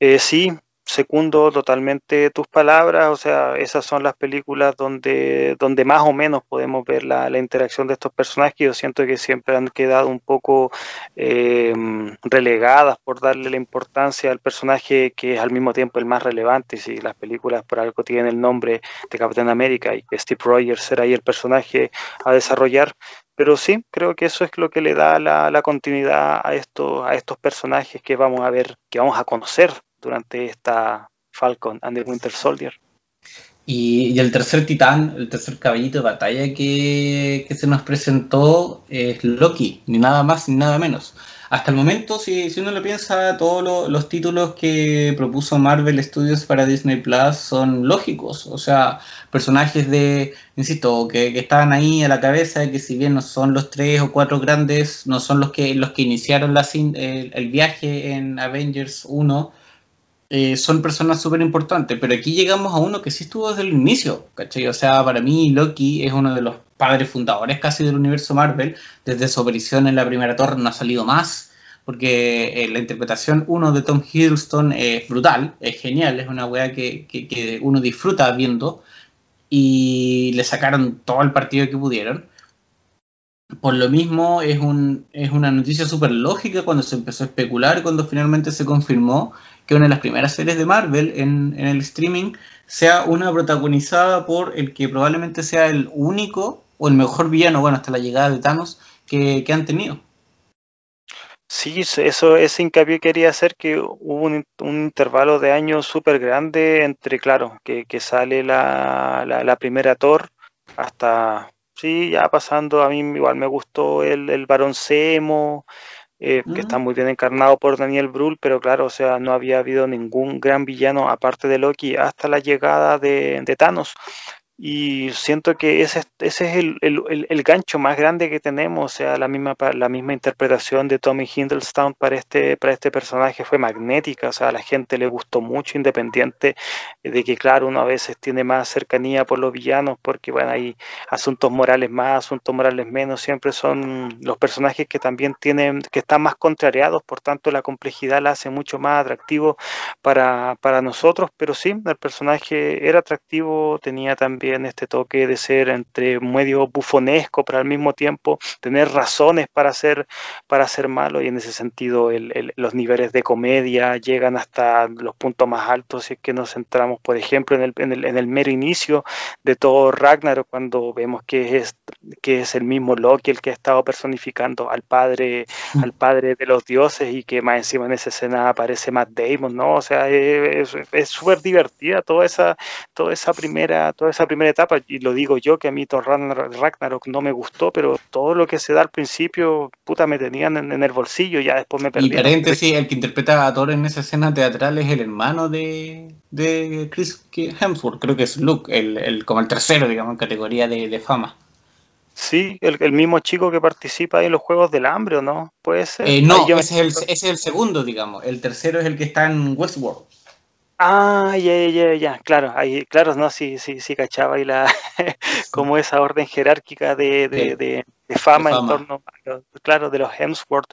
Eh, sí, secundo totalmente tus palabras, o sea, esas son las películas donde, donde más o menos podemos ver la, interacción de estos personajes. Yo siento que siempre han quedado un poco eh, relegadas por darle la importancia al personaje que es al mismo tiempo el más relevante. Si las películas por algo tienen el nombre de Capitán América y Steve Rogers será ahí el personaje a desarrollar, pero sí, creo que eso es lo que le da la, la, continuidad a estos, a estos personajes que vamos a ver, que vamos a conocer durante esta Falcon and the Winter Soldier. Y, el tercer titán, el tercer caballito de batalla que, se nos presentó es Loki, ni nada más ni nada menos. hasta el momento, si, uno lo piensa, todos los títulos que propuso Marvel Studios para Disney Plus son lógicos. O sea, personajes de, insisto, que, estaban ahí a la cabeza, que si bien no son los tres o cuatro grandes, no son los que, los que iniciaron el, el viaje en Avengers 1 eh, son personas súper importantes, pero aquí llegamos a uno que sí estuvo desde el inicio, ¿cachai? O sea, para mí Loki es uno de los padres fundadores casi del universo Marvel, desde su aparición en la primera torre no ha salido más, porque eh, la interpretación uno de Tom Hiddleston es brutal, es genial, es una weá que, que uno disfruta viendo, y le sacaron todo el partido que pudieron. Por lo mismo, es, un, es una noticia súper lógica cuando se empezó a especular, cuando finalmente se confirmó que una de las primeras series de Marvel en, el streaming sea una protagonizada por el que probablemente sea el único o el mejor villano, bueno, hasta la llegada de Thanos, que, han tenido. Sí, eso, ese hincapié quería hacer que hubo un, intervalo de años súper grande entre, claro, que, sale la, la, primera Thor hasta, sí, ya pasando, a mí igual me gustó el, el Barón Zemo, eh, que está muy bien encarnado por Daniel Brühl, pero claro, o sea, no había habido ningún gran villano aparte de Loki hasta la llegada de, de Thanos. Y siento que ese, ese es el, el, el, gancho más grande que tenemos, o sea, la misma, la misma interpretación de Tommy Hindleston para este, para este personaje fue magnética, o sea, a la gente le gustó mucho, independiente de que, claro, uno a veces tiene más cercanía por los villanos, porque, bueno, hay asuntos morales más, asuntos morales menos, siempre son los personajes que también tienen, que están más contrariados, por tanto, la complejidad la hace mucho más atractivo para, para nosotros, pero sí, el personaje era atractivo, tenía también en este toque de ser entre medio bufonesco, pero al mismo tiempo tener razones para ser, para ser malo, y en ese sentido los niveles de comedia llegan hasta los puntos más altos, si es que nos centramos, por ejemplo, en el, en el, en el mero inicio de todo Ragnarok, cuando vemos que es, que es el mismo Loki el que ha estado personificando al padre, mm. al padre de los dioses, y que más encima en esa escena aparece Matt Damon, ¿no? O sea, es súper divertida toda esa, toda esa primera, toda esa primera etapa, y lo digo yo, que a mí Thor Ragnarok no me gustó, pero todo lo que se da al principio, puta, me tenían en, el bolsillo, ya después me perdí. Y paréntesis, el que interpreta a Thor en esa escena teatral es el hermano de, de Chris Hemsworth, creo que es Luke, el, como el tercero, digamos, en categoría de, fama. Sí, el, mismo chico que participa en los Juegos del Hambre, ¿o no? Puede ser. Eh, no, ese, es el, ese es el segundo, digamos. El tercero es el que está en Westworld. Ah, ya, ya, ya, claro, ahí, claro, no, sí, sí, sí, cachaba y la, como esa orden jerárquica de, de, de, fama, en torno, claro, de los Hemsworth,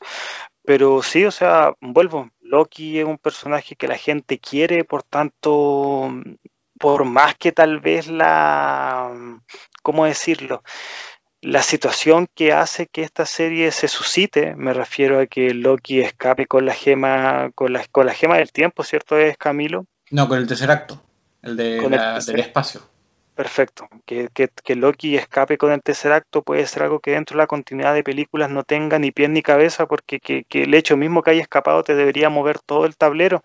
pero sí, o sea, vuelvo, Loki es un personaje que la gente quiere, por tanto, por más que tal vez la, ¿cómo decirlo? La situación que hace que esta serie se suscite, me refiero a que Loki escape con la gema, con la, con la gema del tiempo, ¿cierto? Es Camilo no, con el tercer acto, el, de del espacio. Perfecto. Que, que, Loki escape con el tercer acto puede ser algo que dentro de la continuidad de películas no tenga ni pie ni cabeza, porque que, que el hecho mismo que haya escapado te debería mover todo el tablero.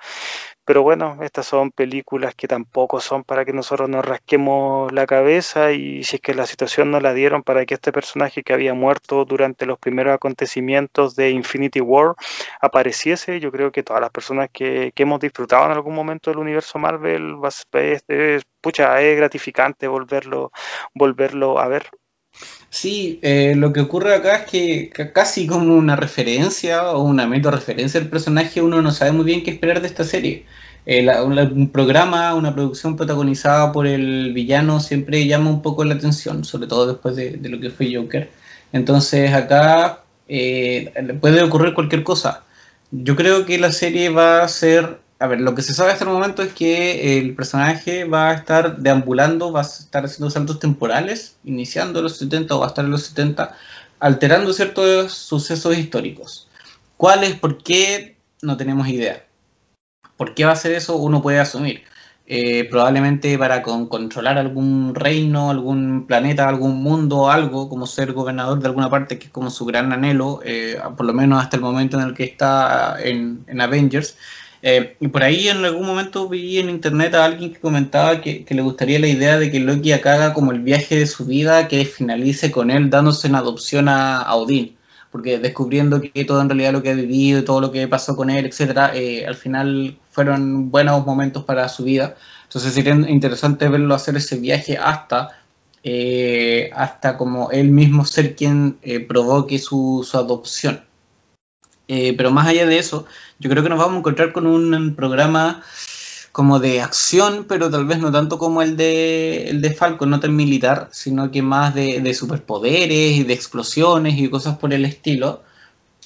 Pero bueno, estas son películas que tampoco son para que nosotros nos rasquemos la cabeza y si es que la situación no la dieron para que este personaje que había muerto durante los primeros acontecimientos de Infinity War apareciese, yo creo que todas las personas que, hemos disfrutado en algún momento del universo Marvel, es, pucha, es gratificante volverlo, volverlo a ver. Sí, eh, lo que ocurre acá es que casi como una referencia o una meta referencia del personaje, uno no sabe muy bien qué esperar de esta serie. Eh, un programa, una producción protagonizada por el villano siempre llama un poco la atención, sobre todo después de, lo que fue Joker. Entonces acá eh, puede ocurrir cualquier cosa. Yo creo que la serie va a ser, a ver, lo que se sabe hasta el momento es que el personaje va a estar deambulando, va a estar haciendo saltos temporales, iniciando los 70 o va a estar los 70, alterando ciertos sucesos históricos. ¿Cuáles? ¿Por qué? No tenemos idea. ¿Por qué va a hacer eso? Uno puede asumir. Eh, probablemente para controlar algún reino, algún planeta, algún mundo, algo, como ser gobernador de alguna parte, que es como su gran anhelo, eh, por lo menos hasta el momento en el que está en, Avengers. Eh, y por ahí en algún momento vi en internet a alguien que comentaba que, le gustaría la idea de que Loki haga como el viaje de su vida, que finalice con él dándose en adopción a, a Odín porque descubriendo que todo en realidad lo que ha vivido todo lo que pasó con él, etcétera, eh, al final fueron buenos momentos para su vida. Entonces sería interesante verlo hacer ese viaje hasta, eh, hasta como él mismo ser quien provoque su, su adopción. Pero más allá de eso, yo creo que nos vamos a encontrar con un programa como de acción, pero tal vez no tanto como el de, el de Falcon, no tan militar, sino que más de, superpoderes y de explosiones y cosas por el estilo,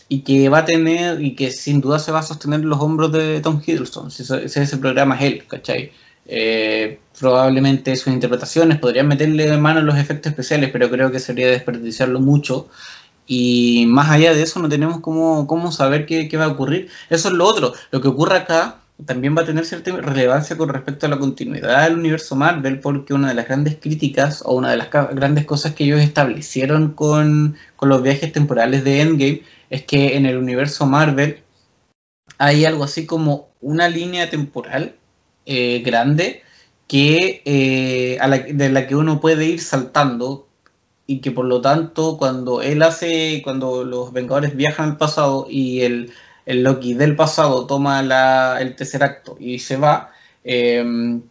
y que va a tener, y que sin duda se va a sostener en los hombros de Tom Hiddleston, si ese, programa es él, ¿cachai? Eh, probablemente sus interpretaciones podrían meterle mano en los efectos especiales, pero creo que sería desperdiciarlo mucho. Y más allá de eso, no tenemos cómo, cómo saber qué, qué va a ocurrir. Eso es lo otro. Lo que ocurre acá también va a tener cierta relevancia con respecto a la continuidad del universo Marvel, porque una de las grandes críticas o una de las grandes cosas que ellos establecieron con, los viajes temporales de Endgame es que en el universo Marvel hay algo así como una línea temporal eh, grande que eh, de la que uno puede ir saltando y que por lo tanto cuando él hace, cuando los Vengadores viajan al pasado y el el Loki del pasado toma el tercer acto y se va, em,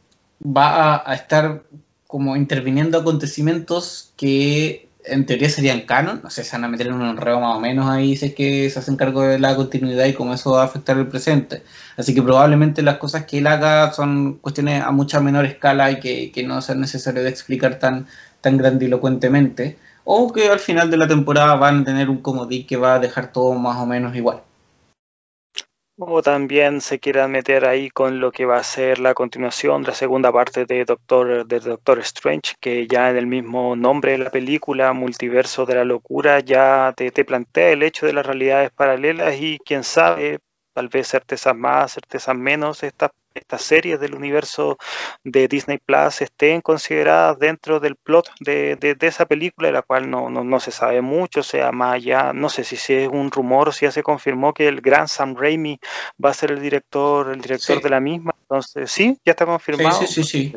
va a, estar como interviniendo acontecimientos que en teoría serían canon, no sé, se van a meter en un enredo más o menos ahí si es que se hacen cargo de la continuidad y cómo eso va a afectar el presente. Así que probablemente las cosas que él haga son cuestiones a mucha menor escala y que, no sea necesario de explicar tan, tan grandilocuentemente, o que al final de la temporada van a tener un comodín que va a dejar todo más o menos igual. O también se quieran meter ahí con lo que va a ser la continuación de la segunda parte de Doctor, de Doctor Strange, que ya en el mismo nombre de la película, Multiverso de la Locura, ya te, te plantea el hecho de las realidades paralelas y quién sabe, tal vez certezas más, certezas menos, estas estas series del universo de Disney Plus estén consideradas dentro del plot de, esa película, de la cual no, no, se sabe mucho, o sea, más allá, no sé si, es un rumor, si ya se confirmó que el gran Sam Raimi va a ser el director, el director de la misma, entonces, ¿sí? ¿Ya está confirmado? Sí, sí, sí.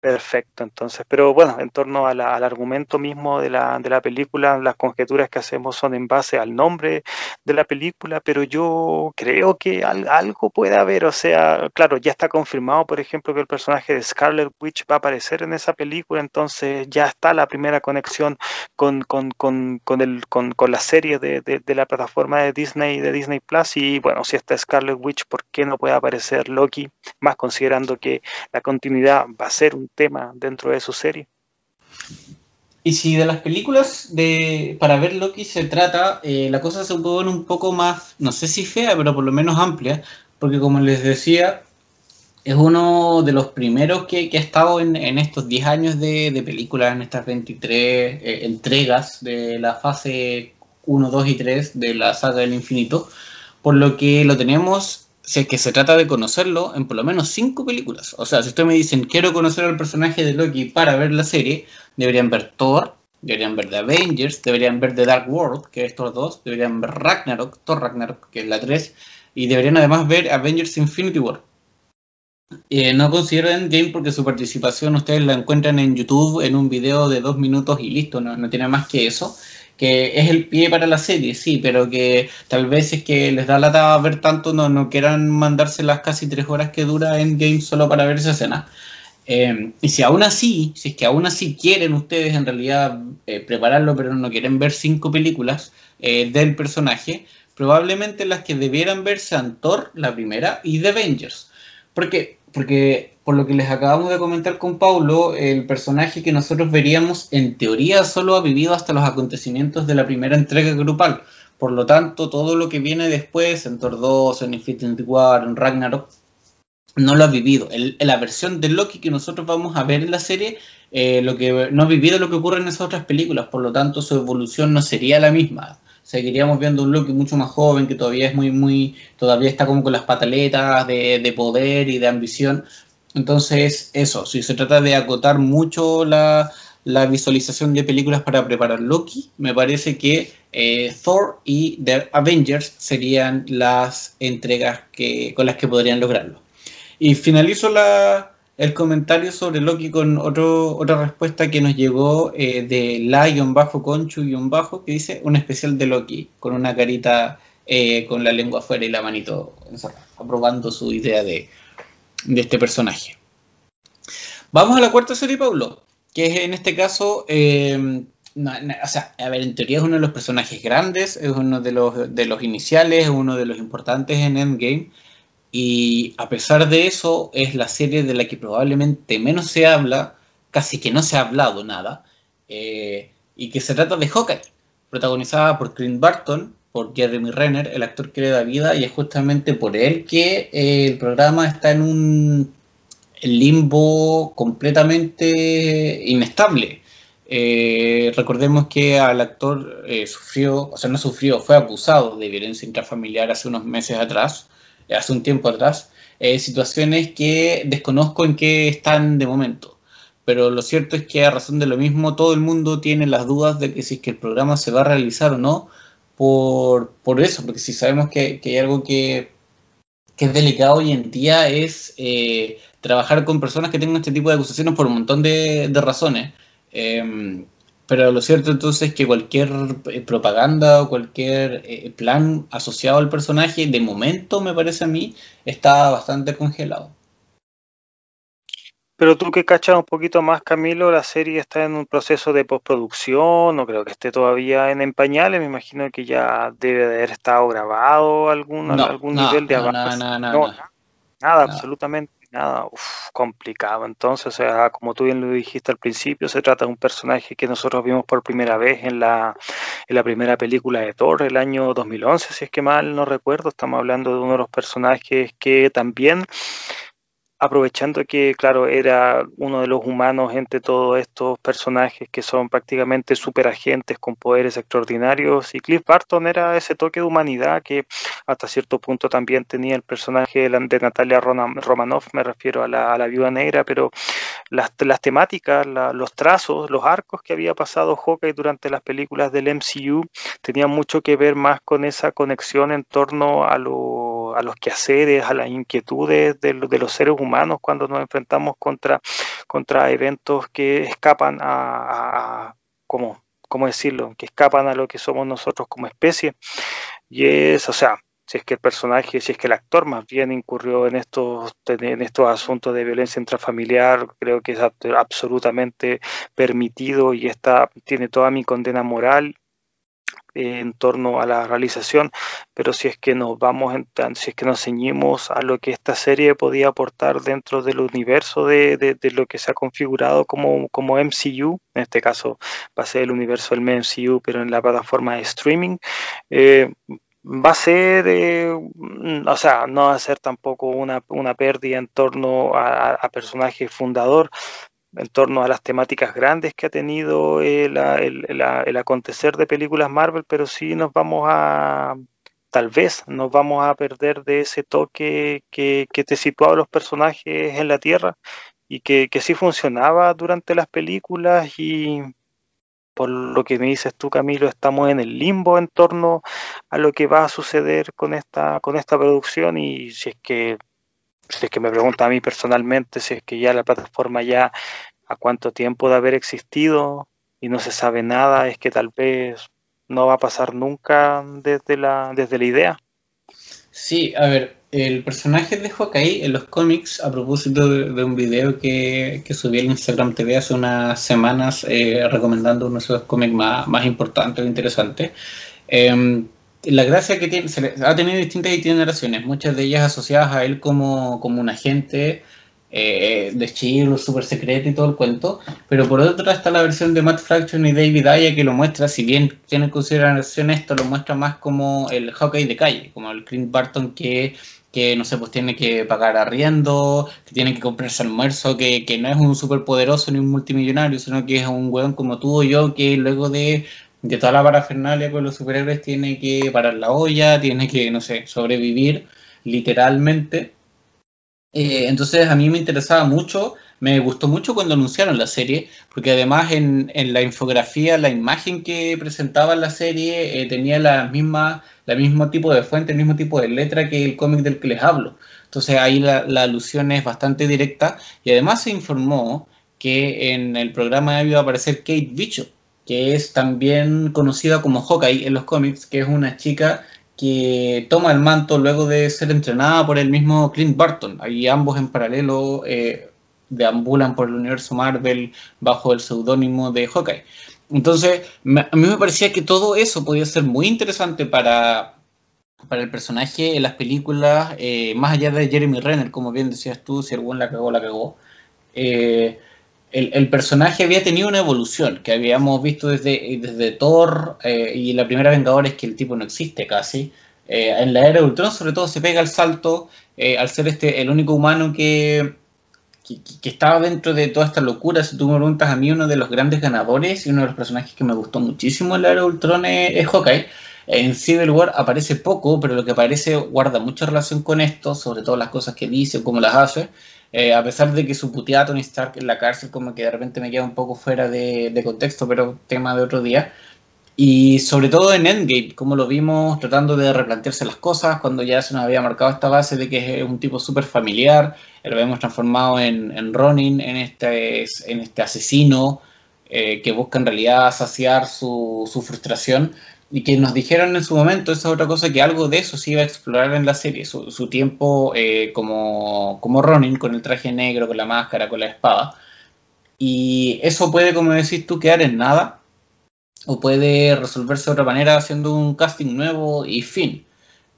Perfecto, entonces, pero bueno, en torno al argumento mismo de la, de la película, las conjeturas que hacemos son en base al nombre de la película, pero yo creo que algo puede haber, o sea, claro, ya está confirmado, por ejemplo, que el personaje de Scarlet Witch va a aparecer en esa película, entonces ya está la primera conexión con, con, con, con el, la serie de, de, de, la plataforma de Disney, de Disney Plus, y bueno, si está Scarlet Witch, ¿por qué no puede aparecer Loki? Más considerando que la continuidad va a ser un tema dentro de su serie. Y si de las películas de para ver Loki se trata, eh, la cosa se pone un poco más, no sé si fea, pero por lo menos amplia, porque como les decía, es uno de los primeros que, ha estado en, estos 10 años de, películas, en estas 23 eh, entregas de la fase 1, 2 y 3 de la saga del infinito, por lo que lo tenemos si es que se trata de conocerlo en por lo menos cinco películas. O sea, si ustedes me dicen quiero conocer al personaje de Loki para ver la serie, deberían ver Thor, deberían ver The Avengers, deberían ver The Dark World, que es estos dos, deberían ver Ragnarok, Thor Ragnarok, que es la 3, y deberían además ver Avengers Infinity War. Eh, no considero Endgame porque su participación ustedes la encuentran en YouTube en un video de dos minutos y listo, no tiene más que eso que es el pie para la serie, sí, pero que tal vez es que les da lata ver tanto, no, no quieran mandarse las casi tres horas que dura Endgame solo para ver esa escena. Eh, y si aún así, si es que aún así quieren ustedes en realidad eh, prepararlo, pero no quieren ver cinco películas eh, del personaje, probablemente las que debieran ver sean Thor, la primera, y The Avengers. Porque, porque por lo que les acabamos de comentar con Paulo, el personaje que nosotros veríamos en teoría solo ha vivido hasta los acontecimientos de la primera entrega grupal. Por lo tanto, todo lo que viene después, en Thor 2, en Infinity War, en Ragnarok, no lo ha vivido. En la versión de Loki que nosotros vamos a ver en la serie, eh, lo que no ha vivido lo que ocurre en esas otras películas, por lo tanto su evolución no sería la misma. Seguiríamos viendo un Loki mucho más joven, que todavía es muy, muy, todavía está como con las pataletas de, de poder y de ambición, entonces, eso, si se trata de acotar mucho la, visualización de películas para preparar Loki, me parece que eh, Thor y The Avengers serían las entregas que, con las que podrían lograrlo. Y finalizo la, el comentario sobre Loki con otro, otra respuesta que nos llegó eh, de la-conchu-bajo que dice un especial de Loki con una carita eh, con la lengua afuera y la manito aprobando su idea de, este personaje. Vamos a la cuarta serie, Pablo, que es en este caso, eh, o sea, a ver, en teoría es uno de los personajes grandes, es uno de los, de los iniciales, es uno de los importantes en Endgame y a pesar de eso, es la serie de la que probablemente menos se habla, casi que no se ha hablado nada, eh, y que se trata de Hawkeye, protagonizada por Clint Barton, por Jeremy Renner, el actor que le da vida, y es justamente por él que eh, el programa está en un limbo completamente inestable. Eh, recordemos que al actor sufrió, o sea, no sufrió, fue acusado de violencia intrafamiliar hace unos meses atrás hace un tiempo atrás, eh, situaciones que desconozco en qué están de momento. Pero lo cierto es que a razón de lo mismo, todo el mundo tiene las dudas de que si es que el programa se va a realizar o no, por, eso, porque si sabemos que, hay algo que, es delicado hoy en día es eh, trabajar con personas que tengan este tipo de acusaciones por un montón de, razones. Eh, pero lo cierto entonces es que cualquier eh, propaganda o cualquier eh, plan asociado al personaje, de momento me parece a mí, está bastante congelado. Pero tú que cachas un poquito más, Camilo, la serie está en un proceso de postproducción, no creo que esté todavía en, pañales, me imagino que ya debe de haber estado grabado algún, algún nivel de avance. No, no, nada, absolutamente nada, complicado. Entonces, o sea, como tú bien lo dijiste al principio, se trata de un personaje que nosotros vimos por primera vez en la, en la primera película de Thor, el año 2011, si es que mal no recuerdo. Estamos hablando de uno de los personajes que también aprovechando que, claro, era uno de los humanos entre todos estos personajes que son prácticamente superagentes con poderes extraordinarios, y Cliff Barton era ese toque de humanidad que hasta cierto punto también tenía el personaje de Natalia Romanoff, me refiero a la, a viuda negra, pero las, las temáticas, los trazos, los arcos que había pasado Hawkeye durante las películas del MCU tenían mucho que ver más con esa conexión en torno a, a los quehaceres, a las inquietudes de, de los seres humanos cuando nos enfrentamos contra, contra eventos que escapan a, ¿cómo, decirlo? Que escapan a lo que somos nosotros como especie. Y es, o sea, si es que el personaje, si es que el actor más bien incurrió en estos, en estos asuntos de violencia intrafamiliar, creo que es absolutamente permitido y está, tiene toda mi condena moral en torno a la realización, pero si es que nos vamos, si es que nos ceñimos a lo que esta serie podía aportar dentro del universo de, lo que se ha configurado como, como MCU, en este caso va a ser el universo del MCU, pero en la plataforma de streaming, eh, va a ser, eh, o sea, no va a ser tampoco una, pérdida en torno a, a personaje fundador, en torno a las temáticas grandes que ha tenido el, acontecer de películas Marvel, pero sí nos vamos a, tal vez nos vamos a perder de ese toque que, te situaba los personajes en la Tierra y que, que sí funcionaba durante las películas y por lo que me dices tú Camilo estamos en el limbo en torno a lo que va a suceder con esta con esta producción y si es que si es que me pregunta a mí personalmente, si es que ya la plataforma ya a cuánto tiempo de haber existido y no se sabe nada, es que tal vez no va a pasar nunca desde la, desde la idea. Sí, a ver, el personaje de Hawkeye en los cómics, a propósito de, un video que, que, subí en Instagram TV hace unas semanas eh, recomendando uno de esos cómics más, más importantes e interesantes, em, la gracia que tiene, se ha tenido distintas generaciones, muchas de ellas asociadas a él como, como un agente eh, de estilo súper secreto y todo el cuento, pero por otra está la versión de Matt Fraction y David Ayer que lo muestra, si bien tiene en consideración esto, lo muestra más como el hockey de calle, como el Clint Barton que, que no sé, pues tiene que pagar arriendo, que tiene que comprarse almuerzo, que, que no es un súper poderoso ni un multimillonario, sino que es un weón como tú o yo que luego de de toda la parafernalia con los superhéroes tiene que parar la olla, tiene que, no sé, sobrevivir literalmente. Eh, entonces a mí me interesaba mucho, me gustó mucho cuando anunciaron la serie, porque además en, la infografía, la imagen que presentaba la serie eh, tenía la misma, la mismo tipo de fuente, el mismo tipo de letra que el cómic del que les hablo. Entonces ahí la, la alusión es bastante directa y además se informó que en el programa iba a aparecer Kate Bishop, que es también conocida como Hawkeye en los cómics, que es una chica que toma el manto luego de ser entrenada por el mismo Clint Barton. Ahí ambos en paralelo eh, deambulan por el universo Marvel bajo el seudónimo de Hawkeye. Entonces, a mí me parecía que todo eso podía ser muy interesante para, para el personaje en las películas, eh, más allá de Jeremy Renner, como bien decías tú, si el buen la cagó, la cagó. Eh, el, personaje había tenido una evolución que habíamos visto desde, desde Thor eh, y la primera es que el tipo no existe casi. Eh, en la era de Ultron sobre todo se pega el salto eh, al ser este el único humano que, que, estaba dentro de toda esta locura. Si tú me preguntas a mí, uno de los grandes ganadores y uno de los personajes que me gustó muchísimo en la era de Ultron es, es Hawkeye. En Civil War aparece poco, pero lo que aparece guarda mucha relación con esto, sobre todo las cosas que dice cómo las hace. Eh, a pesar de que su puteada Tony Stark en la cárcel como que de repente me queda un poco fuera de, contexto, pero tema de otro día. Y sobre todo en Endgame, como lo vimos tratando de replantearse las cosas, cuando ya se nos había marcado esta base de que es un tipo súper familiar, lo habíamos transformado en, Ronin, en este, en este asesino eh, que busca en realidad saciar su, su frustración y que nos dijeron en su momento, esa es otra cosa, que algo de eso se iba a explorar en la serie, su, tiempo eh, como, como Ronin, con el traje negro, con la máscara, con la espada. Y eso puede, como decís tú, quedar en nada, o puede resolverse de otra manera haciendo un casting nuevo y fin.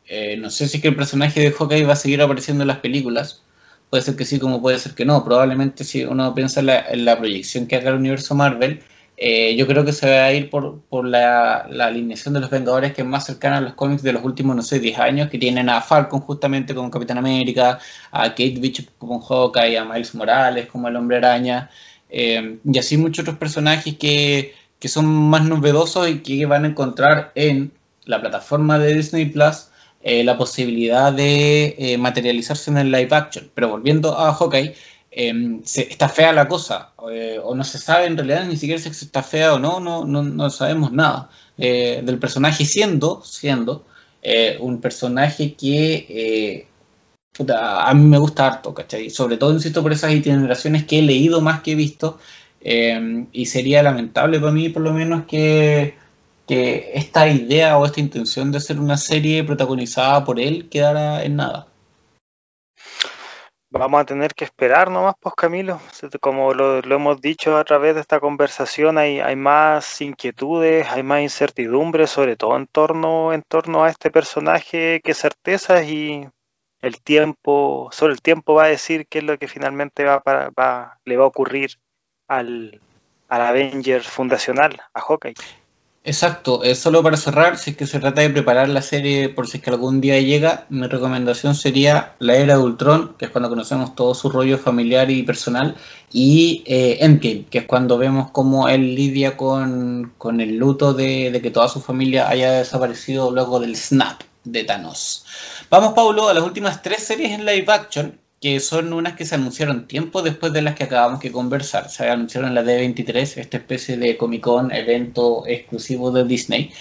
Eh, no sé si es que el personaje de Hawkeye va a seguir apareciendo en las películas. Puede ser que sí, como puede ser que no. Probablemente si uno piensa en la, en la proyección que haga el universo Marvel, eh, yo creo que se va a ir por, por la, alineación de los Vengadores que es más cercana a los cómics de los últimos, no sé, 10 años, que tienen a Falcon justamente como Capitán América, a Kate Bishop como Hawkeye, a Miles Morales como el Hombre Araña, eh, y así muchos otros personajes que, que son más novedosos y que van a encontrar en la plataforma de Disney Plus eh, la posibilidad de materializarse en el live action. Pero volviendo a Hawkeye, Em, está fea la cosa, eh, o no se sabe en realidad ni siquiera si está fea o no, no, no, sabemos nada eh, del personaje siendo, siendo eh, un personaje que a mí me gusta harto, ¿cachai? Sobre todo, insisto, por esas generaciones que he leído más que he visto, em, y sería lamentable para mí, por lo menos, que, que esta idea o esta intención de hacer una serie protagonizada por él quedara en nada. Vamos a tener que esperar nomás, pues Camilo. Como lo, hemos dicho a través de esta conversación, hay, hay más inquietudes, hay más incertidumbres, sobre todo en torno, en torno a este personaje que certezas y el tiempo, solo el tiempo va a decir qué es lo que finalmente va, va le va a ocurrir al, al Avengers fundacional, a Hawkeye. Exacto, eh, solo para cerrar, si es que se trata de preparar la serie por si es que algún día llega, mi recomendación sería La Era de Ultron, que es cuando conocemos todo su rollo familiar y personal, y eh, Endgame, que es cuando vemos cómo él lidia con, el luto de, de, que toda su familia haya desaparecido luego del snap de Thanos. Vamos, Paulo, a las últimas tres series en live action que son unas que se anunciaron tiempo después de las que acabamos de conversar. Se anunciaron la D23, esta especie de Comic Con, evento exclusivo de Disney,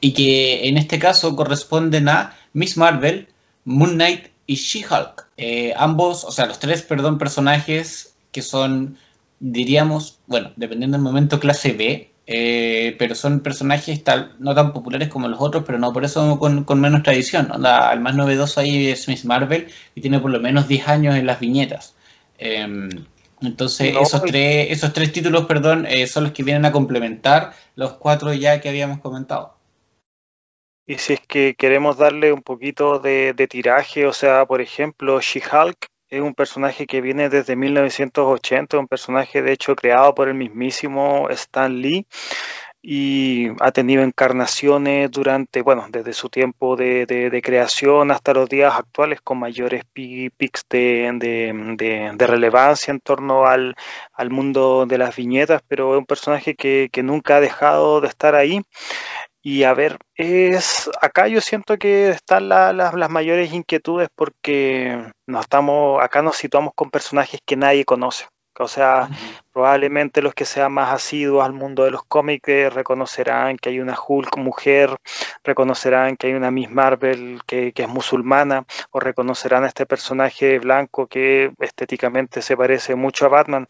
y que en este caso corresponden a Miss Marvel, Moon Knight y She-Hulk. Eh, ambos, o sea, los tres, perdón, personajes que son, diríamos, bueno, dependiendo del momento, clase B, eh, pero son personajes tal, no tan populares como los otros, pero no por eso con, menos tradición. el más novedoso ahí es Miss Marvel y tiene por lo menos 10 años en las viñetas. Em, entonces, esos, tres, esos tres títulos, perdón, eh, son los que vienen a complementar los cuatro ya que habíamos comentado. Y si es que queremos darle un poquito de, de tiraje, o sea, por ejemplo, She-Hulk es un personaje que viene desde 1980, un personaje de hecho creado por el mismísimo Stan Lee y ha tenido encarnaciones durante, bueno, desde su tiempo de, creación hasta los días actuales con mayores pics de, relevancia en torno al, mundo de las viñetas, pero es un personaje que, que nunca ha dejado de estar ahí y a ver, es acá yo siento que están las mayores inquietudes porque nos estamos, acá nos situamos con personajes que nadie conoce. O sea, probablemente los que sean más asiduos al mundo de los cómics reconocerán que hay una Hulk mujer, reconocerán que hay una Miss Marvel que, que, es musulmana, o reconocerán a este personaje blanco que estéticamente se parece mucho a Batman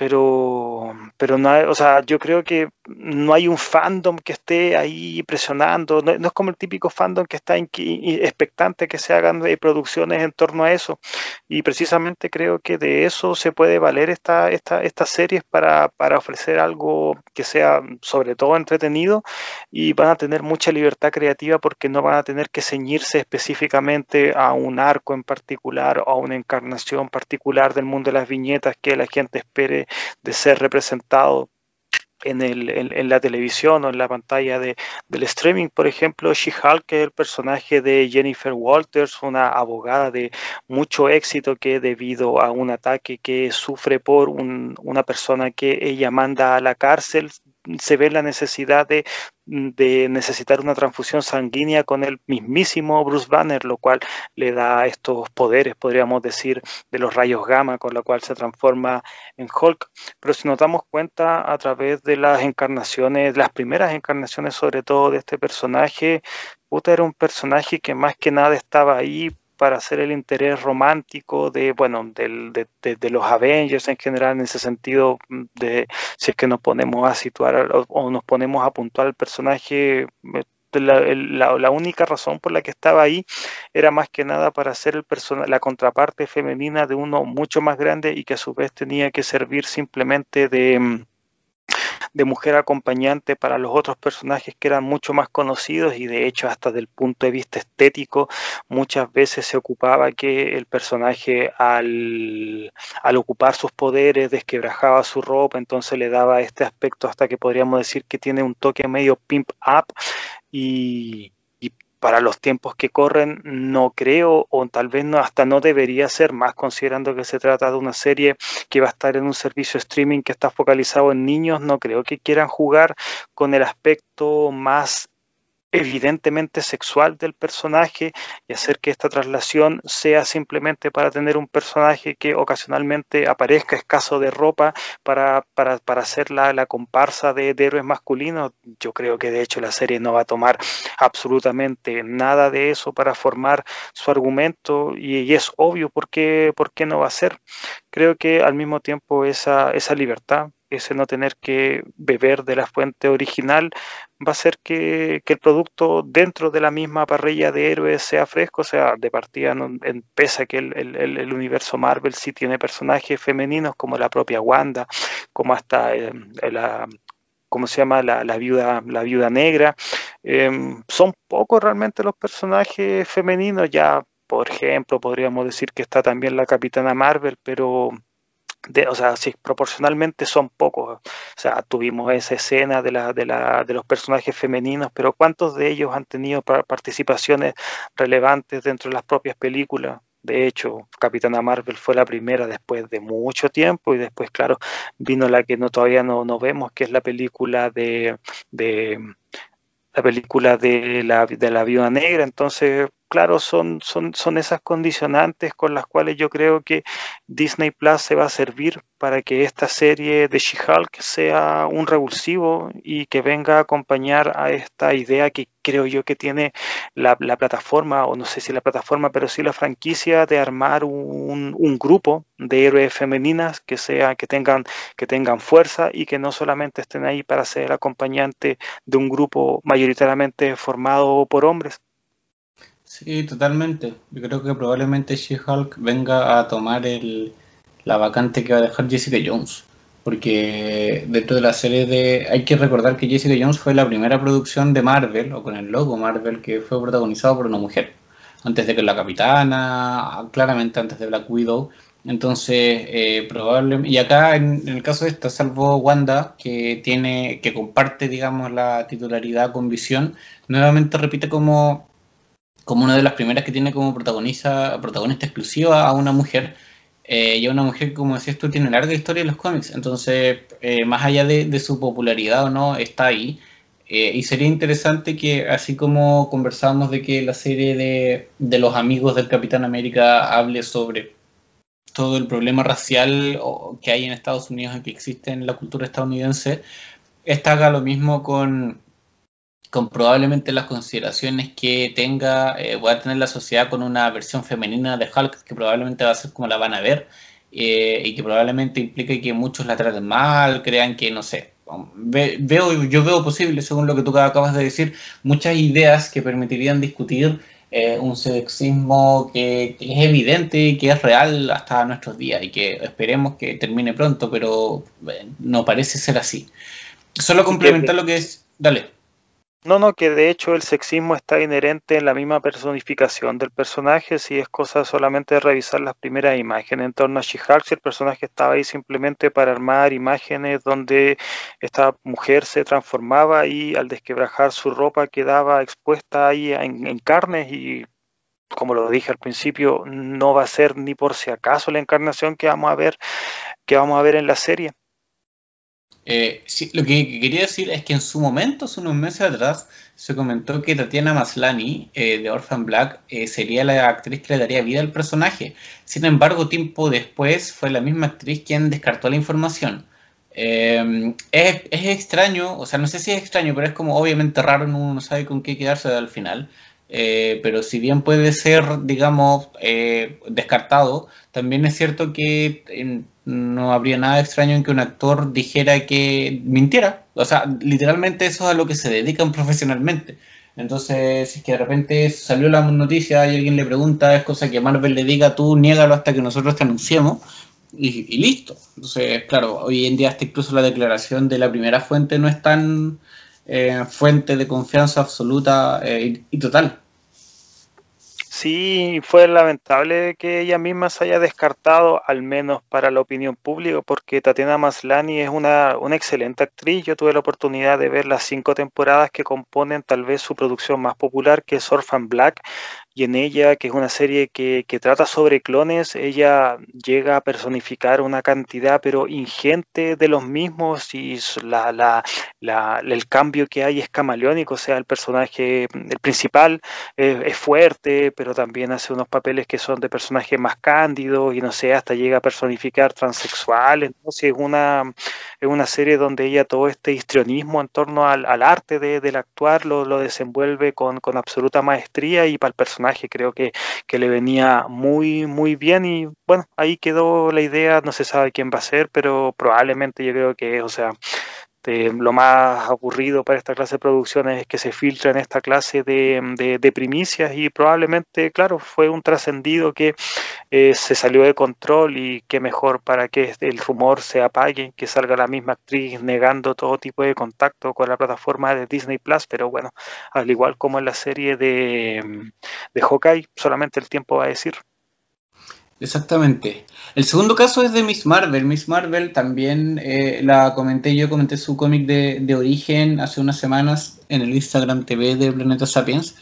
pero, pero no, o sea, yo creo que no hay un fandom que esté ahí presionando, no, es como el típico fandom que está expectante que se hagan producciones en torno a eso, y precisamente creo que de eso se puede valer esta, esta, estas series para, para ofrecer algo que sea sobre todo entretenido y van a tener mucha libertad creativa porque no van a tener que ceñirse específicamente a un arco en particular o a una encarnación particular del mundo de las viñetas que la gente espere de ser representado en, el, en, la televisión o en la pantalla de, del streaming. Por ejemplo, She-Hulk, es el personaje de Jennifer Walters, una abogada de mucho éxito que debido a un ataque que sufre por una persona que ella manda a la cárcel, se ve la necesidad de, necesitar una transfusión sanguínea con el mismísimo Bruce Banner, lo cual le da estos poderes, podríamos decir, de los rayos gamma, con lo cual se transforma en Hulk. Pero si nos damos cuenta a través de las encarnaciones, las primeras encarnaciones sobre todo de este personaje, puta, era un personaje que más que nada estaba ahí para hacer el interés romántico de, bueno, de, de, los Avengers en general, en ese sentido, mm, de si es que nos ponemos a situar o, nos ponemos a puntuar el personaje. La, única razón por la que estaba ahí era más que nada para ser el la contraparte femenina de uno mucho más grande y que a su vez tenía que servir simplemente de, mm, de mujer acompañante para los otros personajes que eran mucho más conocidos y de hecho hasta del punto de vista estético muchas veces se ocupaba que el personaje al, al ocupar sus poderes desquebrajaba su ropa, entonces le daba este aspecto hasta que podríamos decir que tiene un toque medio pimp up y, para los tiempos que corren no creo o tal vez no hasta no debería ser más considerando que se trata de una serie que va a estar en un servicio streaming que está focalizado en niños no creo que quieran jugar con el aspecto más evidentemente sexual del personaje y hacer que esta traslación sea simplemente para tener un personaje que ocasionalmente aparezca escaso de ropa para, para, para hacer la, la comparsa de, héroes masculinos. Yo creo que de hecho la serie no va a tomar absolutamente nada de eso para formar su argumento y, es obvio por qué, por qué no va a ser. Creo que al mismo tiempo esa, esa libertad ese no tener que beber de la fuente original va a hacer que, el producto dentro de la misma parrilla de héroes sea fresco, o sea, de partida, en, pese a que el, universo Marvel sí tiene personajes femeninos como la propia Wanda, como hasta eh, la, ¿cómo se llama? La, viuda, la viuda negra. Em, son pocos realmente los personajes femeninos, ya por ejemplo, podríamos decir que está también la Capitana Marvel, pero o sea, sí, proporcionalmente son pocos. O sea, tuvimos esa escena de, la, de, la, de los personajes femeninos, pero ¿cuántos de ellos han tenido participaciones relevantes dentro de las propias películas? De hecho, Capitana Marvel fue la primera después de mucho tiempo y después, claro, vino la que no todavía no, no vemos, que es la película de, de la película de la, de la viuda negra. Entonces, claro, son, son, son esas condicionantes con las cuales yo creo que Disney Plus se va a servir para que esta serie de She-Hulk sea un revulsivo y que venga a acompañar a esta idea que creo yo que tiene la, plataforma, o no sé si la plataforma, pero sí la franquicia de armar un, un, grupo de héroes femeninas que sea, que tengan, que tengan fuerza y que no solamente estén ahí para ser acompañante de un grupo mayoritariamente formado por hombres. Sí, totalmente. Yo creo que probablemente She-Hulk venga a tomar el, la vacante que va a dejar Jessica Jones. Porque dentro de la serie de... Hay que recordar que Jessica Jones fue la primera producción de Marvel, o con el logo Marvel, que fue protagonizado por una mujer. Antes de que la capitana, claramente antes de Black Widow. Entonces, eh, probablemente... Y acá, en, en, el caso de esta, salvo Wanda, que tiene que comparte, digamos, la titularidad con Visión, nuevamente repite como como una de las primeras que tiene como protagonista, protagonista exclusiva a una mujer. Eh, y a una mujer como decías tú, tiene larga historia en los cómics. Entonces, eh, más allá de, su popularidad o no, está ahí. Eh, y sería interesante que, así como conversábamos de que la serie de, de, los amigos del Capitán América hable sobre todo el problema racial que hay en Estados Unidos, que existe en la cultura estadounidense, esta haga lo mismo con, con probablemente las consideraciones que tenga, eh, voy a tener la sociedad con una versión femenina de Hulk, que probablemente va a ser como la van a ver, eh, y que probablemente implique que muchos la traten mal, crean que, no sé, veo, yo veo posible, según lo que tú acabas de decir, muchas ideas que permitirían discutir eh, un sexismo que, es evidente y que es real hasta nuestros días y que esperemos que termine pronto, pero eh, no parece ser así. Solo complementar lo que es... Dale. No, no, que de hecho el sexismo está inherente en la misma personificación del personaje, si es cosa solamente de revisar las primeras imágenes en torno a She-Hulk, si el personaje estaba ahí simplemente para armar imágenes donde esta mujer se transformaba y al desquebrajar su ropa quedaba expuesta ahí en, en carnes y como lo dije al principio, no va a ser ni por si acaso la encarnación que vamos a ver, que vamos a ver en la serie. Eh, sí, lo que quería decir es que en su momento, hace unos meses atrás, se comentó que Tatiana Maslani eh, de Orphan Black eh, sería la actriz que le daría vida al personaje. Sin embargo, tiempo después fue la misma actriz quien descartó la información. Es, es, extraño, o sea, no sé si es extraño, pero es como obviamente raro, uno no sabe con qué quedarse al final. Pero si bien puede ser, digamos, descartado, también es cierto que en, no habría nada extraño en que un actor dijera que mintiera. O sea, literalmente eso es a lo que se dedican profesionalmente. Entonces, si es que de repente salió la noticia y alguien le pregunta, es cosa que Marvel le diga, tú niégalo hasta que nosotros te anunciemos y, listo. Entonces, claro, hoy en día hasta incluso la declaración de la primera fuente no es tan eh, fuente de confianza absoluta eh, y total. Sí, fue lamentable que ella misma se haya descartado, al menos para la opinión pública, porque Tatiana Maslani es una, una excelente actriz. Yo tuve la oportunidad de ver las cinco temporadas que componen tal vez su producción más popular, que es Orphan Black, y en ella, que es una serie que, trata sobre clones, ella llega a personificar una cantidad pero ingente de los mismos y la, la, el cambio que hay es camaleónico, o sea, el personaje, el principal es fuerte, pero también hace unos papeles que son de personaje más cándido y no sé, hasta llega a personificar transexuales, entonces es una, es una serie donde ella todo este histrionismo en torno al, arte de, del actuar lo, lo desenvuelve con, con absoluta maestría y para el personaje creo que, que le venía muy, muy bien y bueno, ahí quedó la idea, no se sabe quién va a ser, pero probablemente yo creo que, o sea, lo más aburrido para esta clase de producciones es que se filtran esta clase de, de, primicias y probablemente, claro, fue un trascendido que eh, se salió de control y qué mejor para que el rumor se apague, que salga la misma actriz negando todo tipo de contacto con la plataforma de Disney Plus, pero bueno, al igual como en la serie de, de Hawkeye, solamente el tiempo va a decir. Exactamente. El segundo caso es de Miss Marvel. Miss Marvel también eh, la comenté yo, comenté su cómic de, origen hace unas semanas en el Instagram TV de Planeta Sapiens.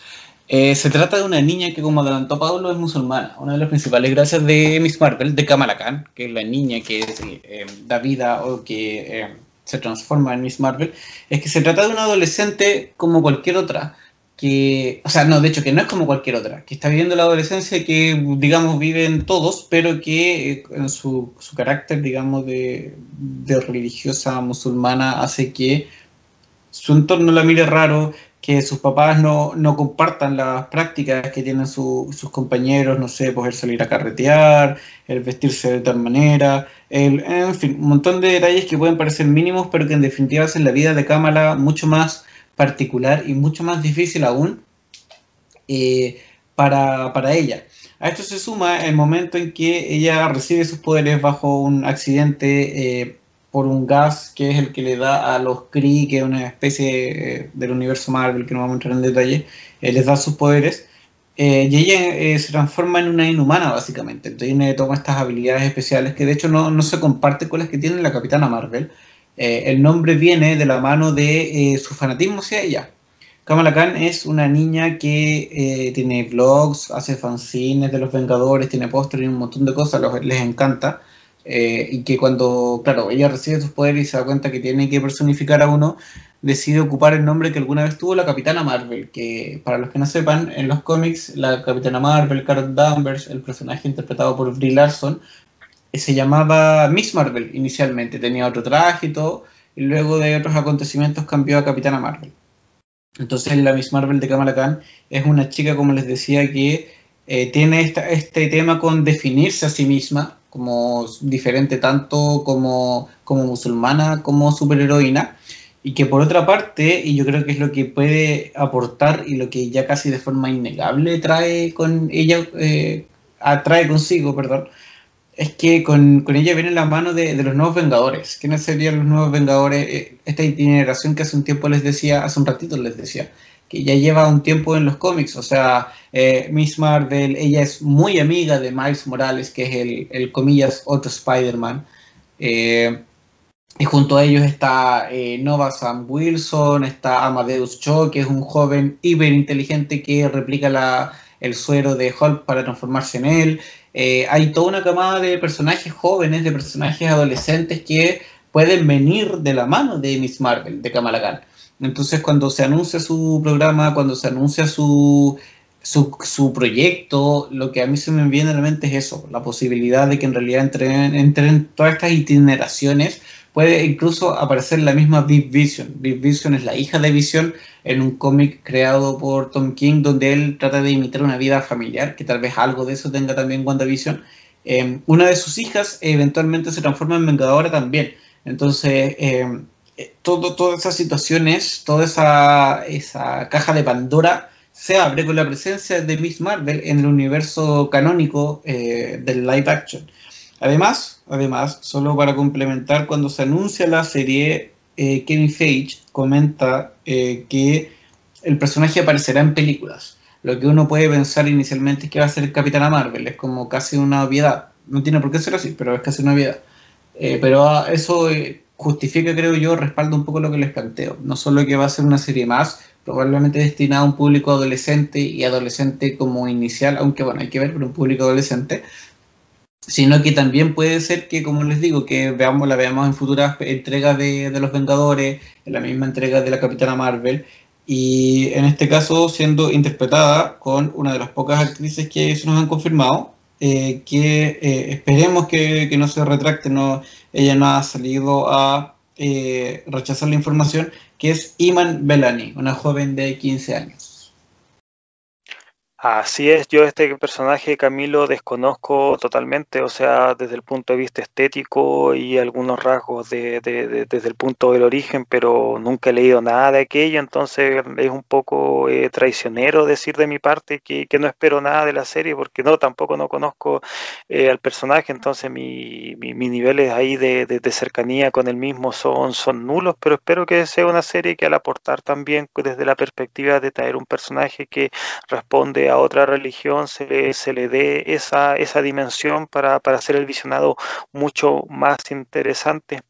Eh, se trata de una niña que, como adelantó Pablo, es musulmana. Una de las principales gracias de Miss Marvel, de Kamala Khan, que es la niña que eh, da vida o que se transforma en Miss Marvel, es que se trata de una adolescente como cualquier otra que, o sea, no, de hecho, que no es como cualquier otra, que está viviendo la adolescencia que, digamos, viven todos, pero que eh, en su, su carácter, digamos, de, de, religiosa musulmana hace que su entorno la mire raro, que sus papás no, no compartan las prácticas que tienen sus compañeros, no sé, poder salir a carretear, el vestirse de tal manera, el, en fin, un montón de detalles que pueden parecer mínimos, pero que en definitiva hacen la vida de Kamala mucho más particular y mucho más difícil aún eh, para, para, ella. A esto se suma el momento en que ella recibe sus poderes bajo un accidente eh, por un gas que es el que le da a los Kree, que es una especie eh, del universo Marvel que no vamos a entrar en detalle, les da sus poderes. y ella se transforma en una inhumana, básicamente. Entonces toma estas habilidades especiales que de hecho no, no se comparte con las que tiene la Capitana Marvel, eh, el nombre viene de la mano de eh, su fanatismo hacia ella. Kamala Khan es una niña que eh, tiene vlogs, hace fanzines de los Vengadores, tiene póster y un montón de cosas, les encanta. y que cuando, claro, ella recibe sus poderes y se da cuenta que tiene que personificar a uno, decide ocupar el nombre que alguna vez tuvo la Capitana Marvel, que para los que no sepan, en los cómics, la Capitana Marvel, Carol Danvers, el personaje interpretado por Brie Larson, se llamaba Miss Marvel inicialmente, tenía otro traje y todo, y luego de otros acontecimientos cambió a Capitana Marvel. Entonces la Miss Marvel de Kamala Khan es una chica, como les decía, que eh, tiene este tema con definirse a sí misma como diferente tanto como, como musulmana como superheroína y que por otra parte, y yo creo que es lo que puede aportar y lo que ya casi de forma innegable trae con ella, eh, atrae consigo, perdón, es que con, con ella viene la mano de, de, los nuevos Vengadores. ¿Quiénes serían los nuevos Vengadores? Eh, esta itineración que hace un tiempo les decía, hace un ratito les decía, que ya lleva un tiempo en los cómics. O sea, eh, Miss Marvel, ella es muy amiga de Miles Morales, que es el, el comillas, otro Spider-Man. Eh, y junto a ellos está Nova Sam Wilson, está Amadeus Cho, que es un joven hiper inteligente que replica la, el suero de Hulk para transformarse en él. Hay toda una camada de personajes jóvenes, de personajes adolescentes que pueden venir de la mano de Miss Marvel, de Kamala. Entonces, cuando se anuncia su programa, cuando se anuncia su, su, proyecto, lo que a mí se me viene a la mente es eso, la posibilidad de que en realidad entren, entren todas estas itineraciones. Puede incluso aparecer la misma Big Vision. Big Vision es la hija de Vision en un cómic creado por Tom King, donde él trata de imitar una vida familiar, que tal vez algo de eso tenga también WandaVision. Eh, una de sus hijas eventualmente se transforma en Vengadora también. Entonces, eh, eh, todas esas situaciones, toda esa, esa caja de Pandora se abre con la presencia de Miss Marvel en el universo canónico eh, del live action. Además, además, solo para complementar, cuando se anuncia la serie, eh, Kevin Feige comenta que el personaje aparecerá en películas. Lo que uno puede pensar inicialmente es que va a ser Capitana Marvel, es como casi una obviedad. No tiene por qué ser así, pero es casi una obviedad. pero eso justifica, creo yo, respalda un poco lo que les planteo. No solo que va a ser una serie más, probablemente destinada a un público adolescente y adolescente como inicial, aunque bueno, hay que ver, pero un público adolescente, sino que también puede ser que, como les digo, que veamos, la veamos en futuras entregas de, de Los Vengadores, en la misma entrega de la Capitana Marvel, y en este caso siendo interpretada con una de las pocas actrices que se nos han confirmado, eh, que eh, esperemos que, que, no se retracte, no, ella no ha salido a eh, rechazar la información, que es Iman Belani, una joven de 15 años. Así es, yo este personaje Camilo desconozco totalmente, o sea, desde el punto de vista estético y algunos rasgos de, desde el punto del origen, pero nunca he leído nada de aquello, entonces es un poco eh, traicionero decir de mi parte que, no espero nada de la serie, porque no, tampoco no conozco eh, al personaje, entonces mi, mi, mis niveles ahí de, cercanía con el mismo son, son nulos, pero espero que sea una serie que al aportar también desde la perspectiva de traer un personaje que responde a otra religión se, se le dé esa, esa dimensión para, para hacer el visionado mucho más interesante.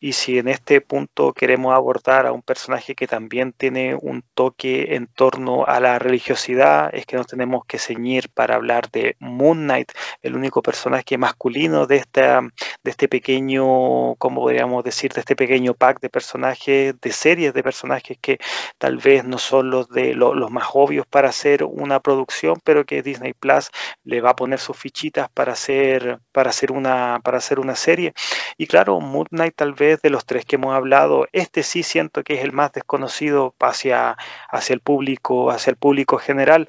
Y si en este punto queremos abordar a un personaje que también tiene un toque en torno a la religiosidad, es que nos tenemos que ceñir para hablar de Moon Knight, el único personaje masculino de, esta, de este pequeño, como podríamos decir, de este pequeño pack de personajes, de series de personajes que tal vez no son los, de, los más obvios para hacer una producción, pero que Disney Plus le va a poner sus fichitas para hacer, para hacer, una, para hacer una serie. Y claro, Moon Knight tal vez de los tres que hemos hablado, este sí siento que es el más desconocido hacia, hacia el público, hacia el público general.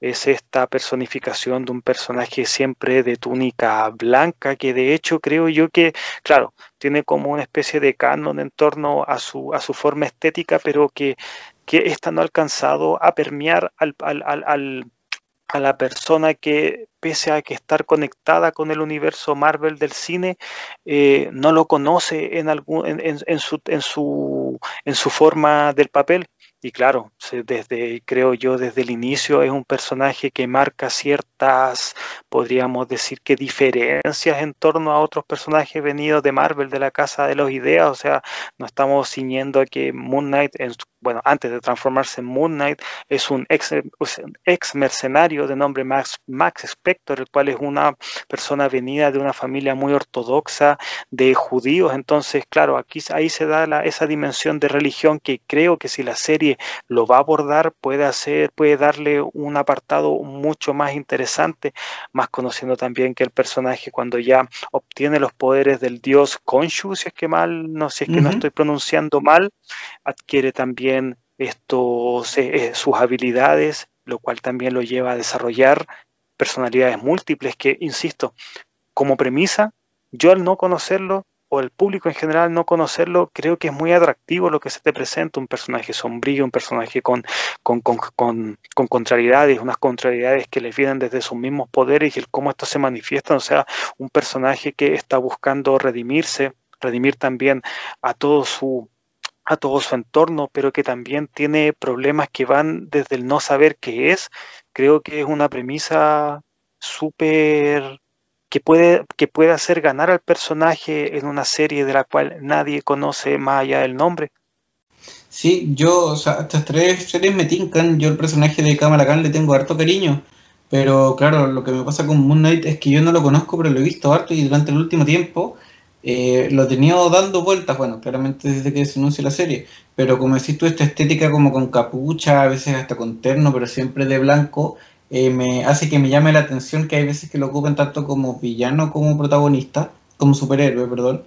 Es esta personificación de un personaje siempre de túnica blanca, que de hecho creo yo que, claro, tiene como una especie de canon en torno a su, a su forma estética, pero que, que esta no alcanzado a permear al, al a la persona que, pese a que estar conectada con el universo Marvel del cine, eh, no lo conoce en, algún, en, su, en, su, en su forma del papel. Y claro, desde, creo yo, desde el inicio es un personaje que marca ciertas, podríamos decir que diferencias en torno a otros personajes venidos de Marvel, de la Casa de los Ideas. O sea, no estamos ciñendo a que Moon Knight, bueno, antes de transformarse en Moon Knight, es un ex, ex mercenario de nombre Max, Max Spector, el cual es una persona venida de una familia muy ortodoxa de judíos. Entonces, claro, aquí ahí se da esa dimensión de religión que creo que si la serie lo va a abordar, puede hacer, puede darle un apartado mucho más interesante, más conociendo también que el personaje cuando ya obtiene los poderes del dios Konshu, si es que mal, no si es que no estoy pronunciando mal, adquiere también estos, eh, sus habilidades, lo cual también lo lleva a desarrollar personalidades múltiples que, insisto, como premisa, yo al no conocerlo o el público en general no conocerlo, creo que es muy atractivo lo que se te presenta, un personaje sombrío, un personaje con, con, contrariedades, unas contrariedades que le vienen desde sus mismos poderes y el cómo esto se manifiesta, o sea, un personaje que está buscando redimirse, redimir también a todo su a todo su entorno, pero que también tiene problemas que van desde el no saber qué es. Creo que es una premisa súper que puede, que puede hacer ganar al personaje en una serie de la cual nadie conoce más allá del nombre. Sí, yo, o sea, estas tres series me tincan. Yo el personaje de Kamala Khan le tengo harto cariño. Pero claro, lo que me pasa con Moon Knight es que yo no lo conozco, pero lo he visto harto y durante el último tiempo eh, lo he tenido dando vueltas, bueno, claramente desde que se anunció la serie. Pero como decís tú, esta estética como con capucha, a veces hasta con terno, pero siempre de blanco, eh, me hace que me llame la atención que hay veces que lo ocupen tanto como villano como protagonista, como superhéroe, perdón.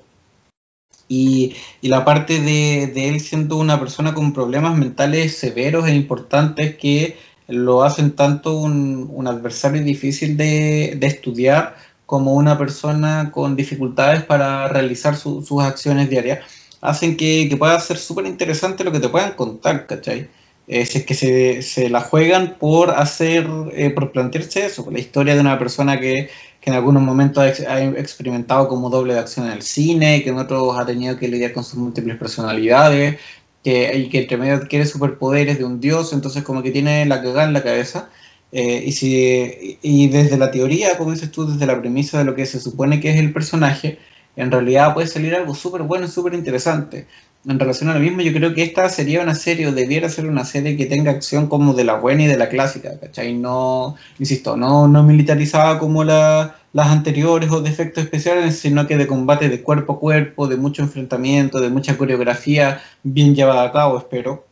Y, la parte de, él siendo una persona con problemas mentales severos e importantes que lo hacen tanto un, adversario difícil de, estudiar como una persona con dificultades para realizar sus acciones diarias, hacen que, que pueda ser súper interesante lo que te puedan contar, ¿cachai? Eh, si es que se, se, la juegan por hacer, eh, por plantearse eso, la historia de una persona que, que en algunos momentos ha, experimentado como doble de acción en el cine, que en otros ha tenido que lidiar con sus múltiples personalidades, que, y que entre medio adquiere superpoderes de un dios, entonces como que tiene la cagada en la cabeza. Eh, y, si, y desde la teoría, como dices tú, desde la premisa de lo que se supone que es el personaje, en realidad puede salir algo súper bueno y súper interesante en relación a lo mismo, yo creo que esta sería una serie, o debiera ser una serie que tenga acción como de la buena y de la clásica, ¿cachai? No, insisto, no, no militarizada como las anteriores o de efectos especiales, sino que de combate de cuerpo a cuerpo, de mucho enfrentamiento, de mucha coreografía bien llevada a cabo, espero.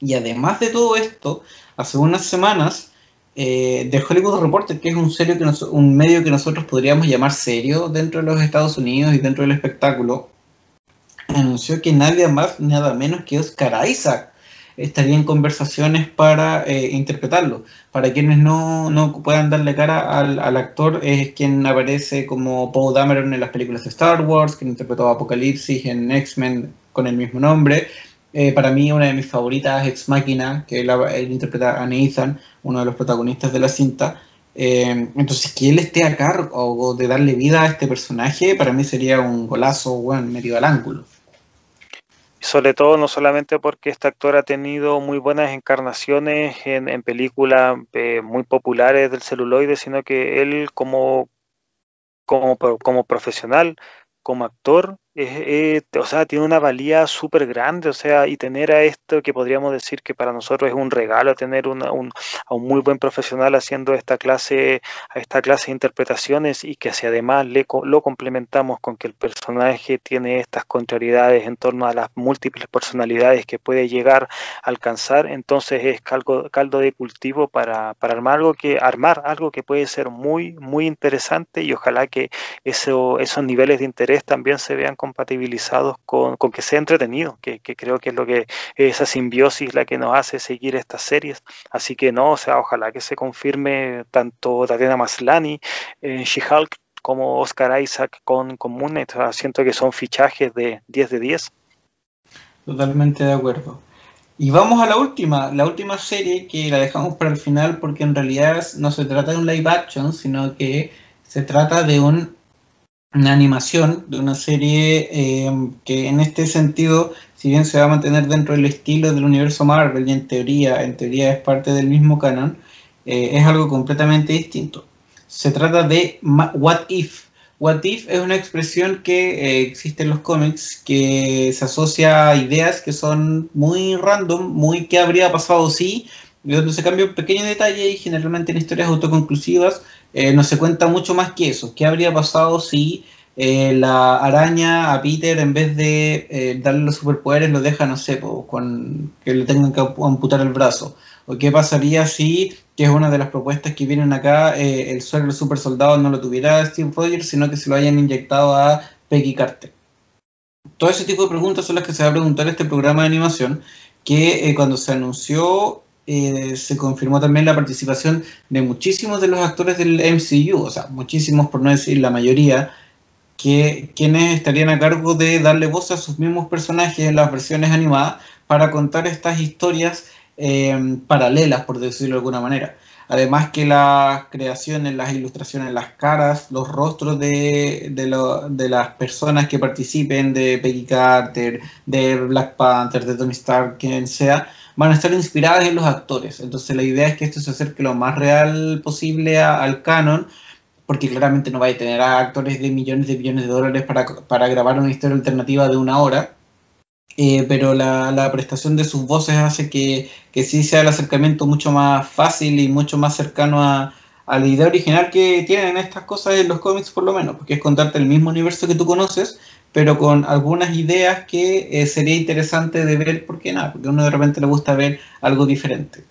Y además de todo esto, hace unas semanas, eh, Hollywood Reporter, que es un, serio que un medio que nosotros podríamos llamar serio dentro de los Estados Unidos y dentro del espectáculo, anunció que nadie más, nada menos que Oscar Isaac estaría en conversaciones para eh, interpretarlo. Para quienes no, no, puedan darle cara al, actor, es quien aparece como Paul Dameron en las películas de Star Wars, quien interpretó Apocalipsis en X-Men con el mismo nombre. Eh, para mí, una de mis favoritas, Ex Máquina, que él, interpreta a Nathan, uno de los protagonistas de la cinta. Eh, entonces, que él esté a cargo de darle vida a este personaje, para mí sería un golazo, bueno, medio al ángulo sobre todo no solamente porque este actor ha tenido muy buenas encarnaciones en, películas eh, muy populares del celuloide, sino que él como, como, como profesional, como actor, o sea, tiene una valía súper grande, o sea, y tener a esto que podríamos decir que para nosotros es un regalo, tener un, a un muy buen profesional haciendo esta clase, a esta clase de interpretaciones y que si además le, lo complementamos con que el personaje tiene estas contrariedades en torno a las múltiples personalidades que puede llegar a alcanzar, entonces es caldo, caldo de cultivo para, para armar algo que, armar algo que puede ser muy, muy interesante y ojalá que eso, esos niveles de interés también se vean compatibilizados con, que sea entretenido, que, creo que es lo que esa simbiosis la que nos hace seguir estas series. Así que no, o sea, ojalá que se confirme tanto Tatiana Maslani en She-Hulk como Oscar Isaac con, con siento que son fichajes de 10 de 10. Totalmente de acuerdo. Y vamos a la última, la última serie que la dejamos para el final porque en realidad no se trata de un live action, sino que se trata de un una animación de una serie eh, que en este sentido, si bien se va a mantener dentro del estilo del universo Marvel y en teoría, en teoría es parte del mismo canon, eh, es algo completamente distinto. Se trata de What If. What If es una expresión que eh, existe en los cómics que se asocia a ideas que son muy random, muy qué habría pasado si, donde se cambia un pequeño detalle y generalmente en historias autoconclusivas eh, no se cuenta mucho más que eso. ¿Qué habría pasado si eh, la araña a Peter, en vez de eh, darle los superpoderes, lo deja, no sé, con que le tengan que amputar el brazo. ¿O qué pasaría si, que es una de las propuestas que vienen acá, el suelo super soldado no lo tuviera Steve Rogers, sino que se lo hayan inyectado a Peggy Carter? Todo ese tipo de preguntas son las que se va a preguntar este programa de animación, que cuando se anunció se confirmó también la participación de muchísimos de los actores del MCU, o sea, muchísimos por no decir la mayoría, que quienes estarían a cargo de darle voz a sus mismos personajes en las versiones animadas para contar estas historias em, paralelas, por decirlo de alguna manera. Además que las creaciones, las ilustraciones, las caras, los rostros de, de, las personas que participen, de Peggy Carter, de Black Panther, de Tony Stark, quien sea, van a estar inspiradas en los actores. Entonces la idea es que esto se acerque lo más real posible al canon porque claramente no va a tener a actores de millones de billones de dólares para, grabar una historia alternativa de una hora, eh, pero la, prestación de sus voces hace que, que, sí sea el acercamiento mucho más fácil y mucho más cercano a, la idea original que tienen estas cosas en los cómics por lo menos, porque es contarte el mismo universo que tú conoces, pero con algunas ideas que eh, sería interesante de ver, porque nada, porque uno de repente le gusta ver algo diferente.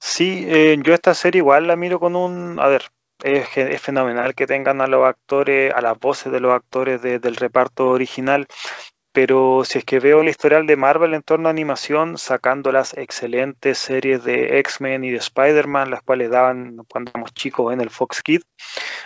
Sí, eh, yo esta serie igual la miro con un, a ver, es, es, fenomenal que tengan a los actores, a las voces de los actores del reparto original pero si es que veo el historial de Marvel en torno a animación, sacando las excelentes series de X-Men y de Spider-Man, las cuales daban cuando éramos chicos en el Fox Kid,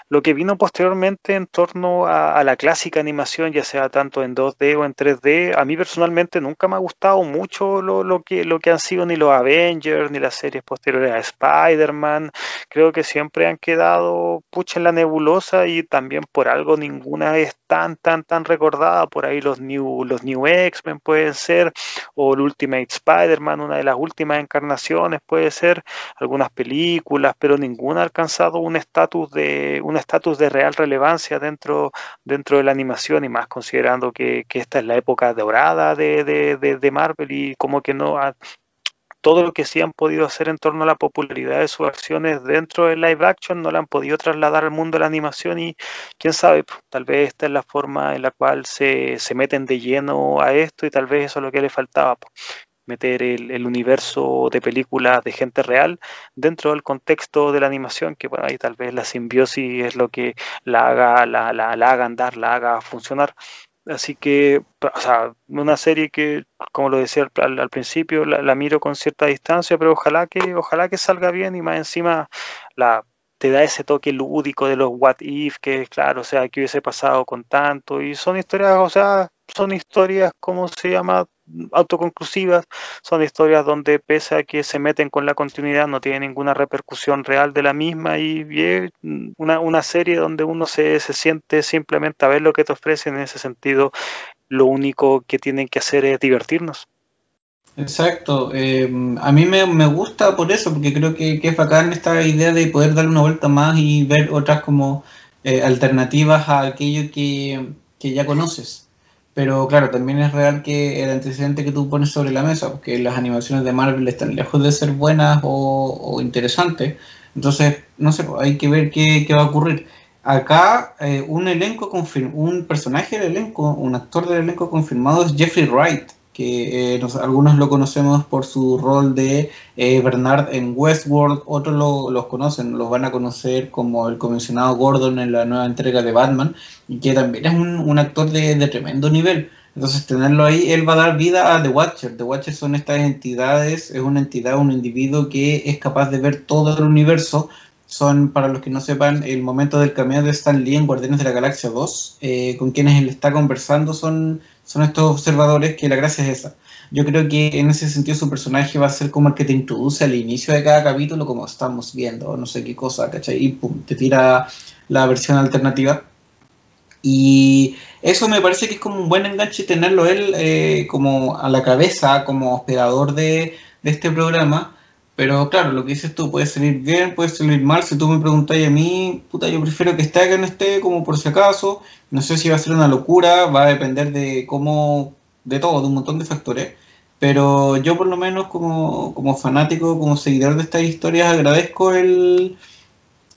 lo que vino posteriormente en torno a, la clásica animación, ya sea tanto en 2D o en 3D, a mí personalmente nunca me ha gustado mucho lo, que, lo que han sido ni los Avengers, ni las series posteriores a Spider-Man, creo que siempre han quedado pucha en la nebulosa y también por algo ninguna es tan, tan, tan recordada, por ahí los New los New X-Men pueden ser, o el Ultimate Spider-Man, una de las últimas encarnaciones puede ser, algunas películas, pero ninguna ha alcanzado un estatus de un estatus de real relevancia dentro, dentro de la animación y más considerando que, esta es la época dorada de, de Marvel y como que no ha, todo lo que sí han podido hacer en torno a la popularidad de sus acciones dentro del live action no la han podido trasladar al mundo de la animación y quién sabe, tal vez esta es la forma en la cual se, meten de lleno a esto y tal vez eso es lo que le faltaba, meter el, universo de películas de gente real dentro del contexto de la animación, que bueno, ahí tal vez la simbiosis es lo que la haga, la, la, la haga andar, la haga funcionar. Así que, o sea, una serie que, como lo decía al, principio, la, miro con cierta distancia, pero ojalá que, ojalá que salga bien y más encima la te da ese toque lúdico de los what if, que claro, o sea, que hubiese pasado con tanto, y son historias, o sea, son historias, ¿cómo se llama? Autoconclusivas, son historias donde pese a que se meten con la continuidad no tiene ninguna repercusión real de la misma y, es una, una, serie donde uno se, se, siente simplemente a ver lo que te ofrecen en ese sentido, lo único que tienen que hacer es divertirnos. Exacto, eh, a mí me, me, gusta por eso, porque creo que, que, es bacán esta idea de poder darle una vuelta más y ver otras como eh, alternativas a aquello que, que ya conoces. Pero claro, también es real que el antecedente que tú pones sobre la mesa, porque las animaciones de Marvel están lejos de ser buenas o, interesantes, entonces, no sé, hay que ver qué, qué va a ocurrir. Acá, eh, un elenco un personaje del elenco, un actor del elenco confirmado es Jeffrey Wright, que eh, algunos lo conocemos por su rol de eh, Bernard en Westworld, otros lo, los conocen, los van a conocer como el comisionado Gordon en la nueva entrega de Batman, y que también es un, actor de, tremendo nivel. Entonces tenerlo ahí, él va a dar vida a The Watcher. The Watcher son estas entidades, es una entidad, un individuo que es capaz de ver todo el universo. Son, para los que no sepan, el momento del cameo de Stan Lee en Guardianes de la Galaxia 2, eh, con quienes él está conversando, son son estos observadores que la gracia es esa. Yo creo que en ese sentido su personaje va a ser como el que te introduce al inicio de cada capítulo, como estamos viendo, no sé qué cosa, ¿cachai? Y pum, te tira la versión alternativa. Y eso me parece que es como un buen enganche tenerlo él eh, como a la cabeza, como operador de, de, este programa. Pero claro, lo que dices tú puede salir bien, puede salir mal. Si tú me preguntas a mí, puta, yo prefiero que esté que no esté, como por si acaso. No sé si va a ser una locura, va a depender de cómo, de todo, de un montón de factores. Pero yo por lo menos como, como fanático, como seguidor de estas historias, agradezco el,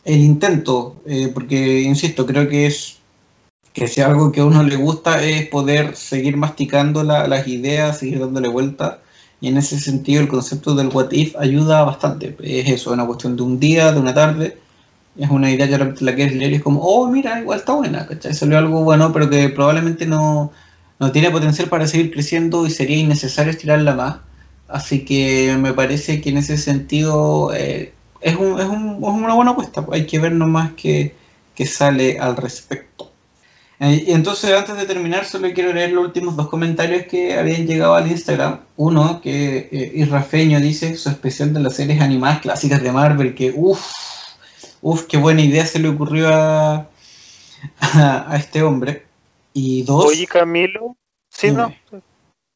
el intento, eh, porque, insisto, creo que es que si algo que a uno le gusta es poder seguir masticando las ideas, seguir dándole vuelta. Y en ese sentido el concepto del what if ayuda bastante. Es eso, es una cuestión de un día, de una tarde. Es una idea que realmente la quieres leer y es como, oh, mira, igual está buena, ¿cachai? Salió algo bueno, pero que probablemente no, no tiene potencial para seguir creciendo y sería innecesario estirarla más. Así que me parece que en ese sentido eh, es, un, es, un, es, una buena apuesta. Hay que ver nomás qué, qué sale al respecto. Eh, y entonces, antes de terminar, solo quiero leer los últimos dos comentarios que habían llegado al Instagram. Uno, que eh, Irrafeño dice su especial de las series animadas clásicas de Marvel, que uff, uff, qué buena idea se le ocurrió a, a, este hombre. Y dos... Oye, Camilo, sí, no,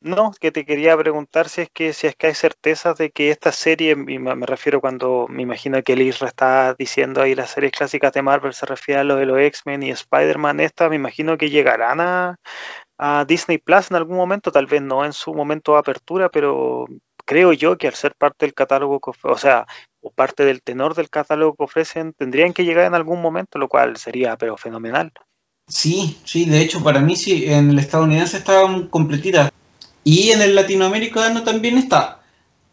no, que te quería preguntar si es que si es que hay certezas de que esta serie, me refiero cuando me imagino que el Isra está diciendo ahí las series clásicas de Marvel se refiere a lo de los X-Men y Spider-Man, esta me imagino que llegarán a, Disney Plus en algún momento, tal vez no en su momento de apertura, pero creo yo que al ser parte del catálogo, o sea, o parte del tenor del catálogo que ofrecen, tendrían que llegar en algún momento, lo cual sería pero fenomenal. Sí, sí, de hecho para mí sí, en el estadounidense estaban completitas. Y en el latinoamericano también está.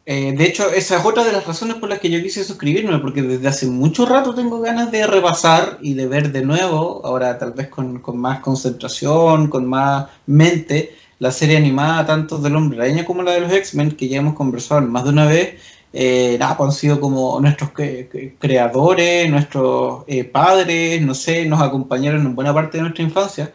Eh, de hecho, esa es otra de las razones por las que yo quise suscribirme, porque desde hace mucho rato tengo ganas de repasar y de ver de nuevo, ahora tal vez con, más concentración, con más mente, la serie animada tanto del Hombre Araña como la de los X-Men, que ya hemos conversado más de una vez. Eh, nada, pues han sido como nuestros creadores, nuestros eh, padres, no sé, nos acompañaron en buena parte de nuestra infancia.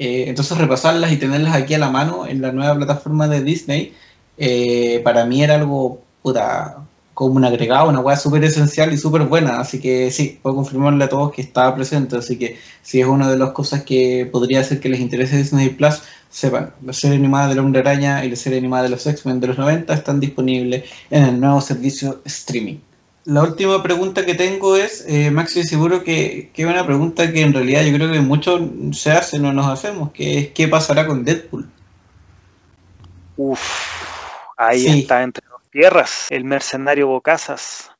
Eh, entonces repasarlas y tenerlas aquí a la mano en la nueva plataforma de Disney, eh, para mí era algo puta, como un agregado, una hueá súper esencial y súper buena. Así que sí, puedo confirmarle a todos que estaba presente. Así que si es una de las cosas que podría hacer que les interese Disney Plus, sepan, la serie animada de la Hombre Araña y la serie animada de los X-Men de los 90 están disponibles en el nuevo servicio streaming la última pregunta que tengo es, eh, Maxi, seguro que, que, es una pregunta que en realidad yo creo que muchos se hacen o nos hacemos, que es ¿qué pasará con Deadpool? Uf, ahí está entre dos tierras, el mercenario Bocasas.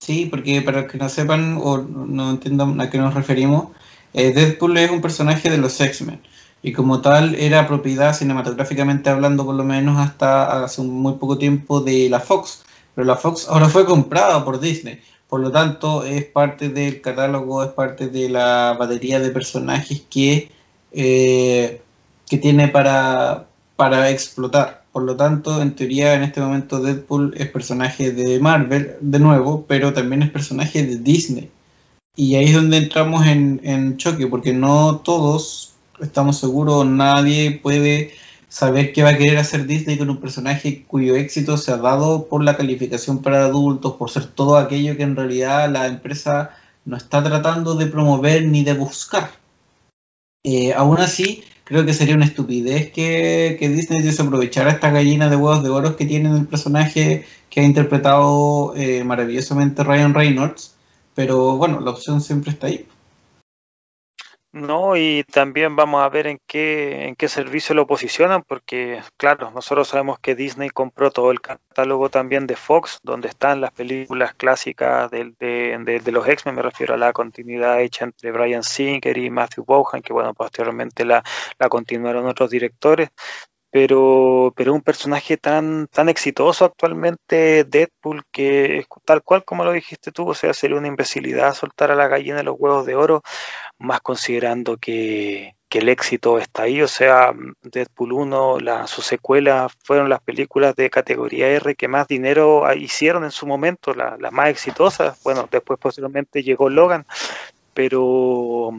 Sí, porque para los que no sepan o no entiendan a qué nos referimos, eh, Deadpool es un personaje de los X-Men y como tal era propiedad cinematográficamente hablando por lo menos hasta hace muy poco tiempo de la Fox pero la Fox ahora fue comprada por Disney. Por lo tanto, es parte del catálogo, es parte de la batería de personajes que, eh, que tiene para, para explotar. Por lo tanto, en teoría, en este momento Deadpool es personaje de Marvel, de nuevo, pero también es personaje de Disney. Y ahí es donde entramos en, en choque, porque no todos estamos seguros, nadie puede saber qué va a querer hacer Disney con un personaje cuyo éxito se ha dado por la calificación para adultos, por ser todo aquello que en realidad la empresa no está tratando de promover ni de buscar. Eh, aún así, creo que sería una estupidez que, que Disney desaprovechara esta gallina de huevos de oro que tiene el personaje que ha interpretado eh, maravillosamente Ryan Reynolds, pero bueno, la opción siempre está ahí. No, y también vamos a ver en qué, en qué servicio lo posicionan, porque claro, nosotros sabemos que Disney compró todo el catálogo también de Fox, donde están las películas clásicas de, de, de, los X-Men, me refiero a la continuidad hecha entre Brian Singer y Matthew Bohan, que bueno, posteriormente la, la continuaron otros directores, pero, pero un personaje tan, tan exitoso actualmente, Deadpool, que tal cual como lo dijiste tú, o sea, sería una imbecilidad soltar a la gallina los huevos de oro, más considerando que, que el éxito está ahí, o sea, Deadpool 1, la, su secuela fueron las películas de categoría R que más dinero hicieron en su momento, las más exitosas, bueno, después posteriormente llegó Logan, pero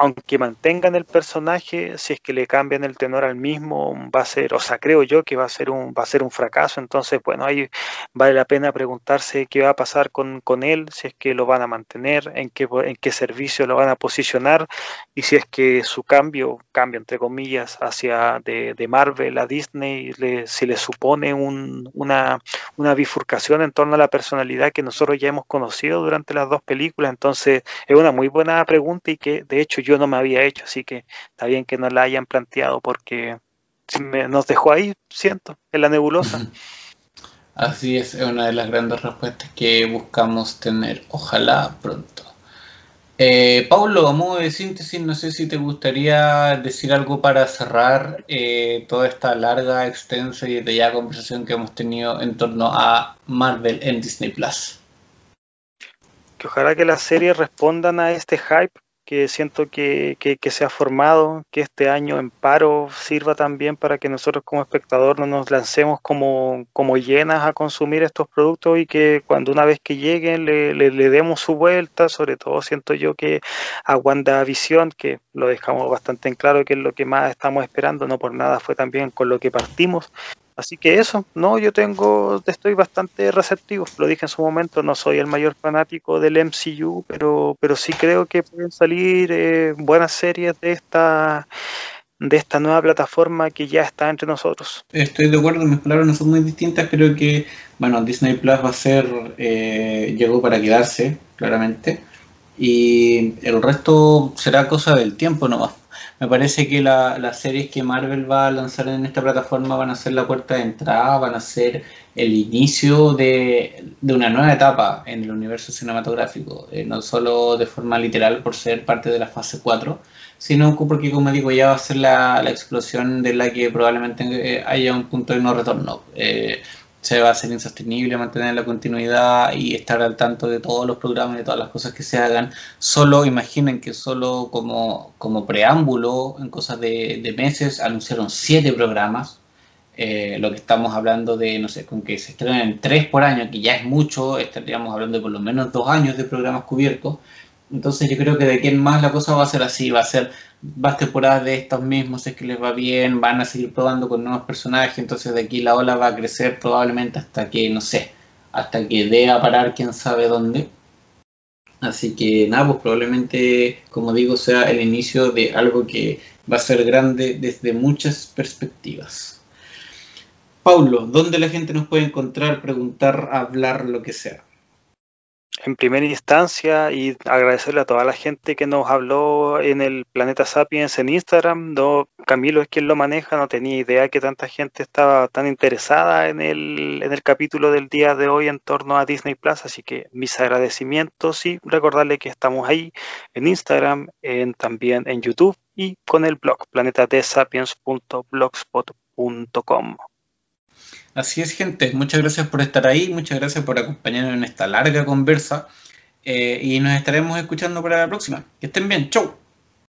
aunque mantengan el personaje, si es que le cambian el tenor al mismo, va a ser, o sea, creo yo que va a ser un, va a ser un fracaso. Entonces, bueno, ahí vale la pena preguntarse qué va a pasar con, con él, si es que lo van a mantener, en qué, en qué servicio lo van a posicionar, y si es que su cambio, cambio entre comillas, hacia de, de Marvel a Disney, si le supone un, una, una bifurcación en torno a la personalidad que nosotros ya hemos conocido durante las dos películas. Entonces, es una muy buena pregunta y que de hecho yo yo no me había hecho, así que está bien que no la hayan planteado porque nos dejó ahí, siento, en la nebulosa. Así es, es una de las grandes respuestas que buscamos tener, ojalá pronto. Eh, Paulo, a modo de síntesis, no sé si te gustaría decir algo para cerrar eh, toda esta larga, extensa y detallada conversación que hemos tenido en torno a Marvel en Disney Plus. Que ojalá que las series respondan a este hype que siento que, se ha formado, que este año en paro sirva también para que nosotros como espectador no nos lancemos como, como llenas a consumir estos productos y que cuando una vez que lleguen le, le, demos su vuelta, sobre todo siento yo que a WandaVision, que lo dejamos bastante en claro que es lo que más estamos esperando, no por nada fue también con lo que partimos, Así que eso, no, yo tengo, estoy bastante receptivo. Lo dije en su momento, no soy el mayor fanático del MCU, pero, pero sí creo que pueden salir eh, buenas series de esta de esta nueva plataforma que ya está entre nosotros. Estoy de acuerdo, mis palabras no son muy distintas, creo que, bueno, Disney Plus va a ser, eh, llegó para quedarse, claramente, y el resto será cosa del tiempo nomás. Me parece que las series que Marvel va a lanzar en esta plataforma van a ser la puerta de entrada, van a ser el inicio de, una nueva etapa en el universo cinematográfico, eh, no solo de forma literal por ser parte de la fase 4, sino porque, como digo, ya va a ser la, explosión de la que probablemente eh, haya un punto de no retorno. Eh, se va a hacer insostenible mantener la continuidad y estar al tanto de todos los programas y de todas las cosas que se hagan. Solo imaginen que solo como, como preámbulo, en cosas de, meses, anunciaron siete programas. Eh, lo que estamos hablando de, no sé, con que se estrenen tres por año, que ya es mucho, estaríamos hablando de por lo menos dos años de programas cubiertos. Entonces yo creo que de aquí en más la cosa va a ser así, va a ser más temporadas de estos mismos, es que les va bien, van a seguir probando con nuevos personajes, entonces de aquí la ola va a crecer probablemente hasta que, no sé, hasta que dé a parar quién sabe dónde. Así que nada, pues probablemente, como digo, sea el inicio de algo que va a ser grande desde muchas perspectivas. Paulo, ¿dónde la gente nos puede encontrar, preguntar, hablar, lo que sea? En primera instancia y agradecerle a toda la gente que nos habló en el Planeta Sapiens en Instagram. No, Camilo es quien lo maneja, no tenía idea que tanta gente estaba tan interesada en el, en el capítulo del día de hoy en torno a Disney Plus, así que mis agradecimientos y recordarle que estamos ahí en Instagram, en, también en YouTube y con el blog planetadesapiens.blogspot.com. Así es, gente. Muchas gracias por estar ahí, muchas gracias por acompañarnos en esta larga conversa eh, y nos estaremos escuchando para la próxima. Que estén bien. Chau.